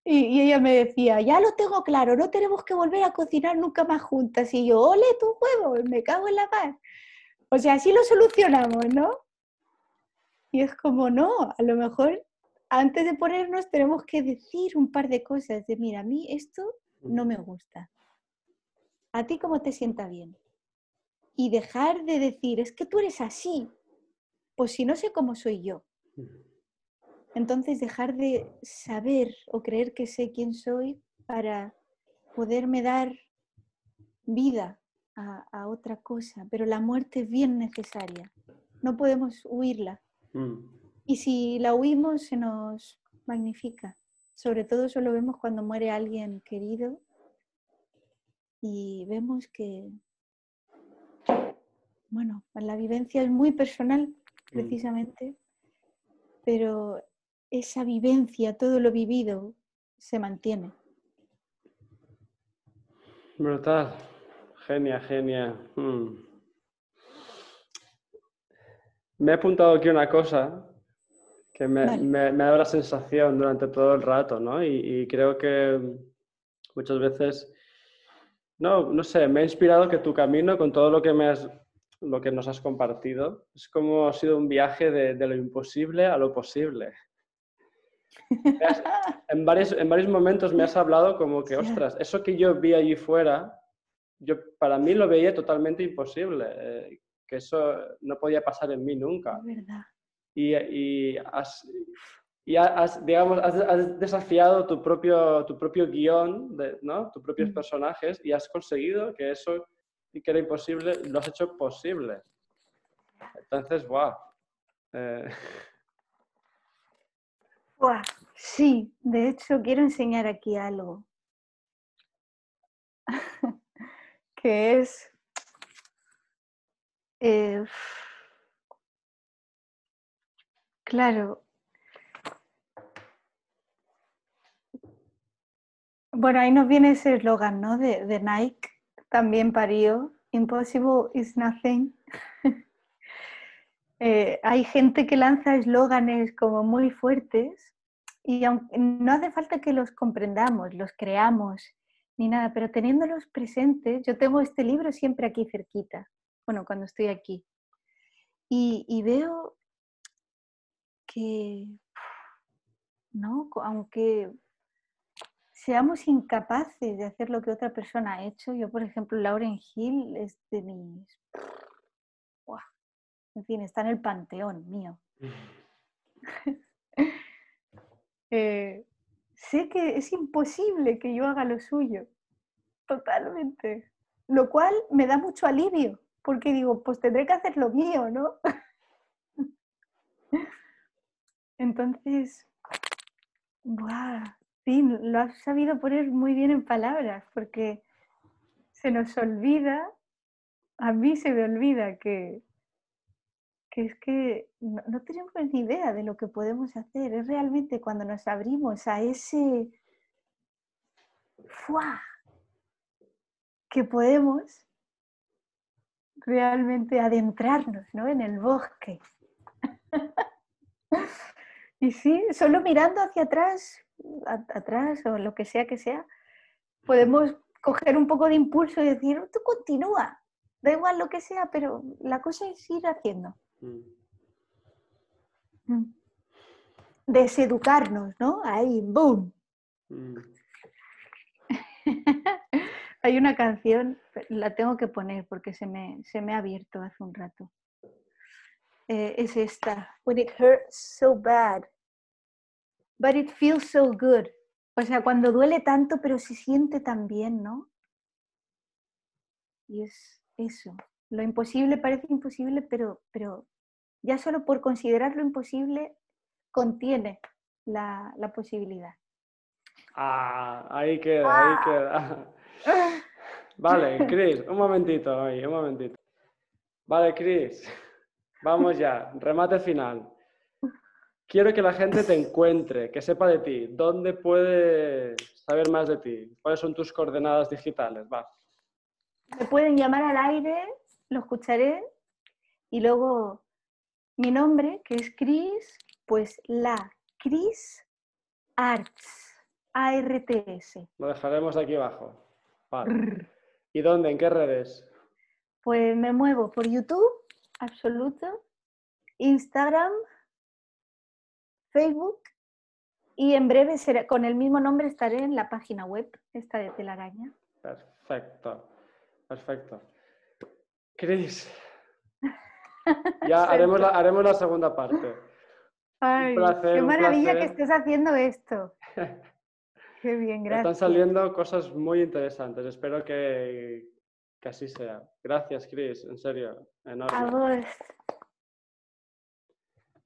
y, ella me decía, ya lo tengo claro, no tenemos que volver a cocinar nunca más juntas. Y yo, ole tu huevo, me cago en la paz. O sea, así lo solucionamos, ¿no? Y es como, no, a lo mejor antes de ponernos tenemos que decir un par de cosas de, mira, a mí esto no me gusta. ¿A ti cómo te sienta bien? Y dejar de decir, es que tú eres así, pues si no sé cómo soy yo. Entonces dejar de saber o creer que sé quién soy para poderme dar vida a, otra cosa. Pero la muerte es bien necesaria. No podemos huirla. Mm. Y si la huimos, se nos magnifica. Sobre todo eso lo vemos cuando muere alguien querido y vemos que, bueno, la vivencia es muy personal, mm. precisamente, pero esa vivencia, todo lo vivido, se mantiene. Brutal, genia, genia. Mm. Me he apuntado aquí una cosa que me, ha dado la sensación durante todo el rato, ¿no? Y, creo que muchas veces, no, no sé, me ha inspirado que tu camino con todo lo que, me has, lo que nos has compartido es como ha sido un viaje de, de lo imposible a lo posible. en, varios, en varios momentos me has hablado como que, ostras, eso que yo vi allí fuera, yo para mí lo veía totalmente imposible, eh, que eso no podía pasar en mí nunca. verdad. Y, y, has, y has, digamos, has, desafiado tu propio, tu propio guion, de, ¿no? tus propios mm. personajes, y has conseguido que eso que era imposible, lo has hecho posible. Entonces, ¡guau! Eh, Sí, de hecho quiero enseñar aquí algo. que es... Eh, claro. Bueno, ahí nos viene ese eslogan, ¿no? De, Nike, también parió. Impossible is nothing. Eh, hay gente que lanza eslóganes como muy fuertes y no hace falta que los comprendamos, los creamos, ni nada, pero teniéndolos presentes, yo tengo este libro siempre aquí cerquita, bueno, cuando estoy aquí, y, veo que, ¿no? Aunque seamos incapaces de hacer lo que otra persona ha hecho, yo por ejemplo, Lauren Hill es de mis en fin, está en el panteón mío. Eh, sé que es imposible que yo haga lo suyo, totalmente. Lo cual me da mucho alivio, porque digo, pues tendré que hacer lo mío, ¿no? Entonces, ¡buah! Sí, lo has sabido poner muy bien en palabras, porque se nos olvida, a mí se me olvida que, que es que no, tenemos ni idea de lo que podemos hacer. Es realmente cuando nos abrimos a ese ¡fua! que podemos realmente adentrarnos ¿no? en el bosque. y sí, solo mirando hacia atrás, atrás o lo que sea que sea, podemos coger un poco de impulso y decir, tú continúa, da igual lo que sea, pero la cosa es ir haciendo. Mm. Deseducarnos, ¿no? Ahí, ¡boom! Mm. Hay una canción, la tengo que poner porque se me, se me ha abierto hace un rato. Eh, es esta. When it hurts so bad, but it feels so good. O sea, cuando duele tanto, pero se siente tan bien, ¿no? Y es eso. Lo imposible parece imposible, pero, pero ya solo por considerarlo imposible contiene la, posibilidad. Ah, ahí queda, ahí ah. queda. Vale, Chris, un momentito ahí, un momentito. Vale, Chris, vamos ya, remate final. Quiero que la gente te encuentre, que sepa de ti. ¿Dónde puede saber más de ti? ¿Cuáles son tus coordenadas digitales? Va. Me pueden llamar al aire, lo escucharé y luego mi nombre, que es Cris, pues la Cris Arts, A-R-T-S. Lo dejaremos aquí abajo. ¿Y dónde? ¿En qué redes? Pues me muevo por YouTube, absoluto, Instagram, Facebook y en breve será, con el mismo nombre estaré en la página web, esta de Telaraña. Perfecto, perfecto. Cris, ya haremos la, haremos la segunda parte. Ay, qué maravilla que estés haciendo esto. Qué bien, gracias. Están saliendo cosas muy interesantes. Espero que, que así sea. Gracias, Chris. En serio. Enorme. A vos.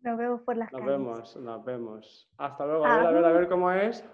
Nos vemos por las Nos vemos, nos vemos. Hasta luego. A ver, a ver, a ver cómo es.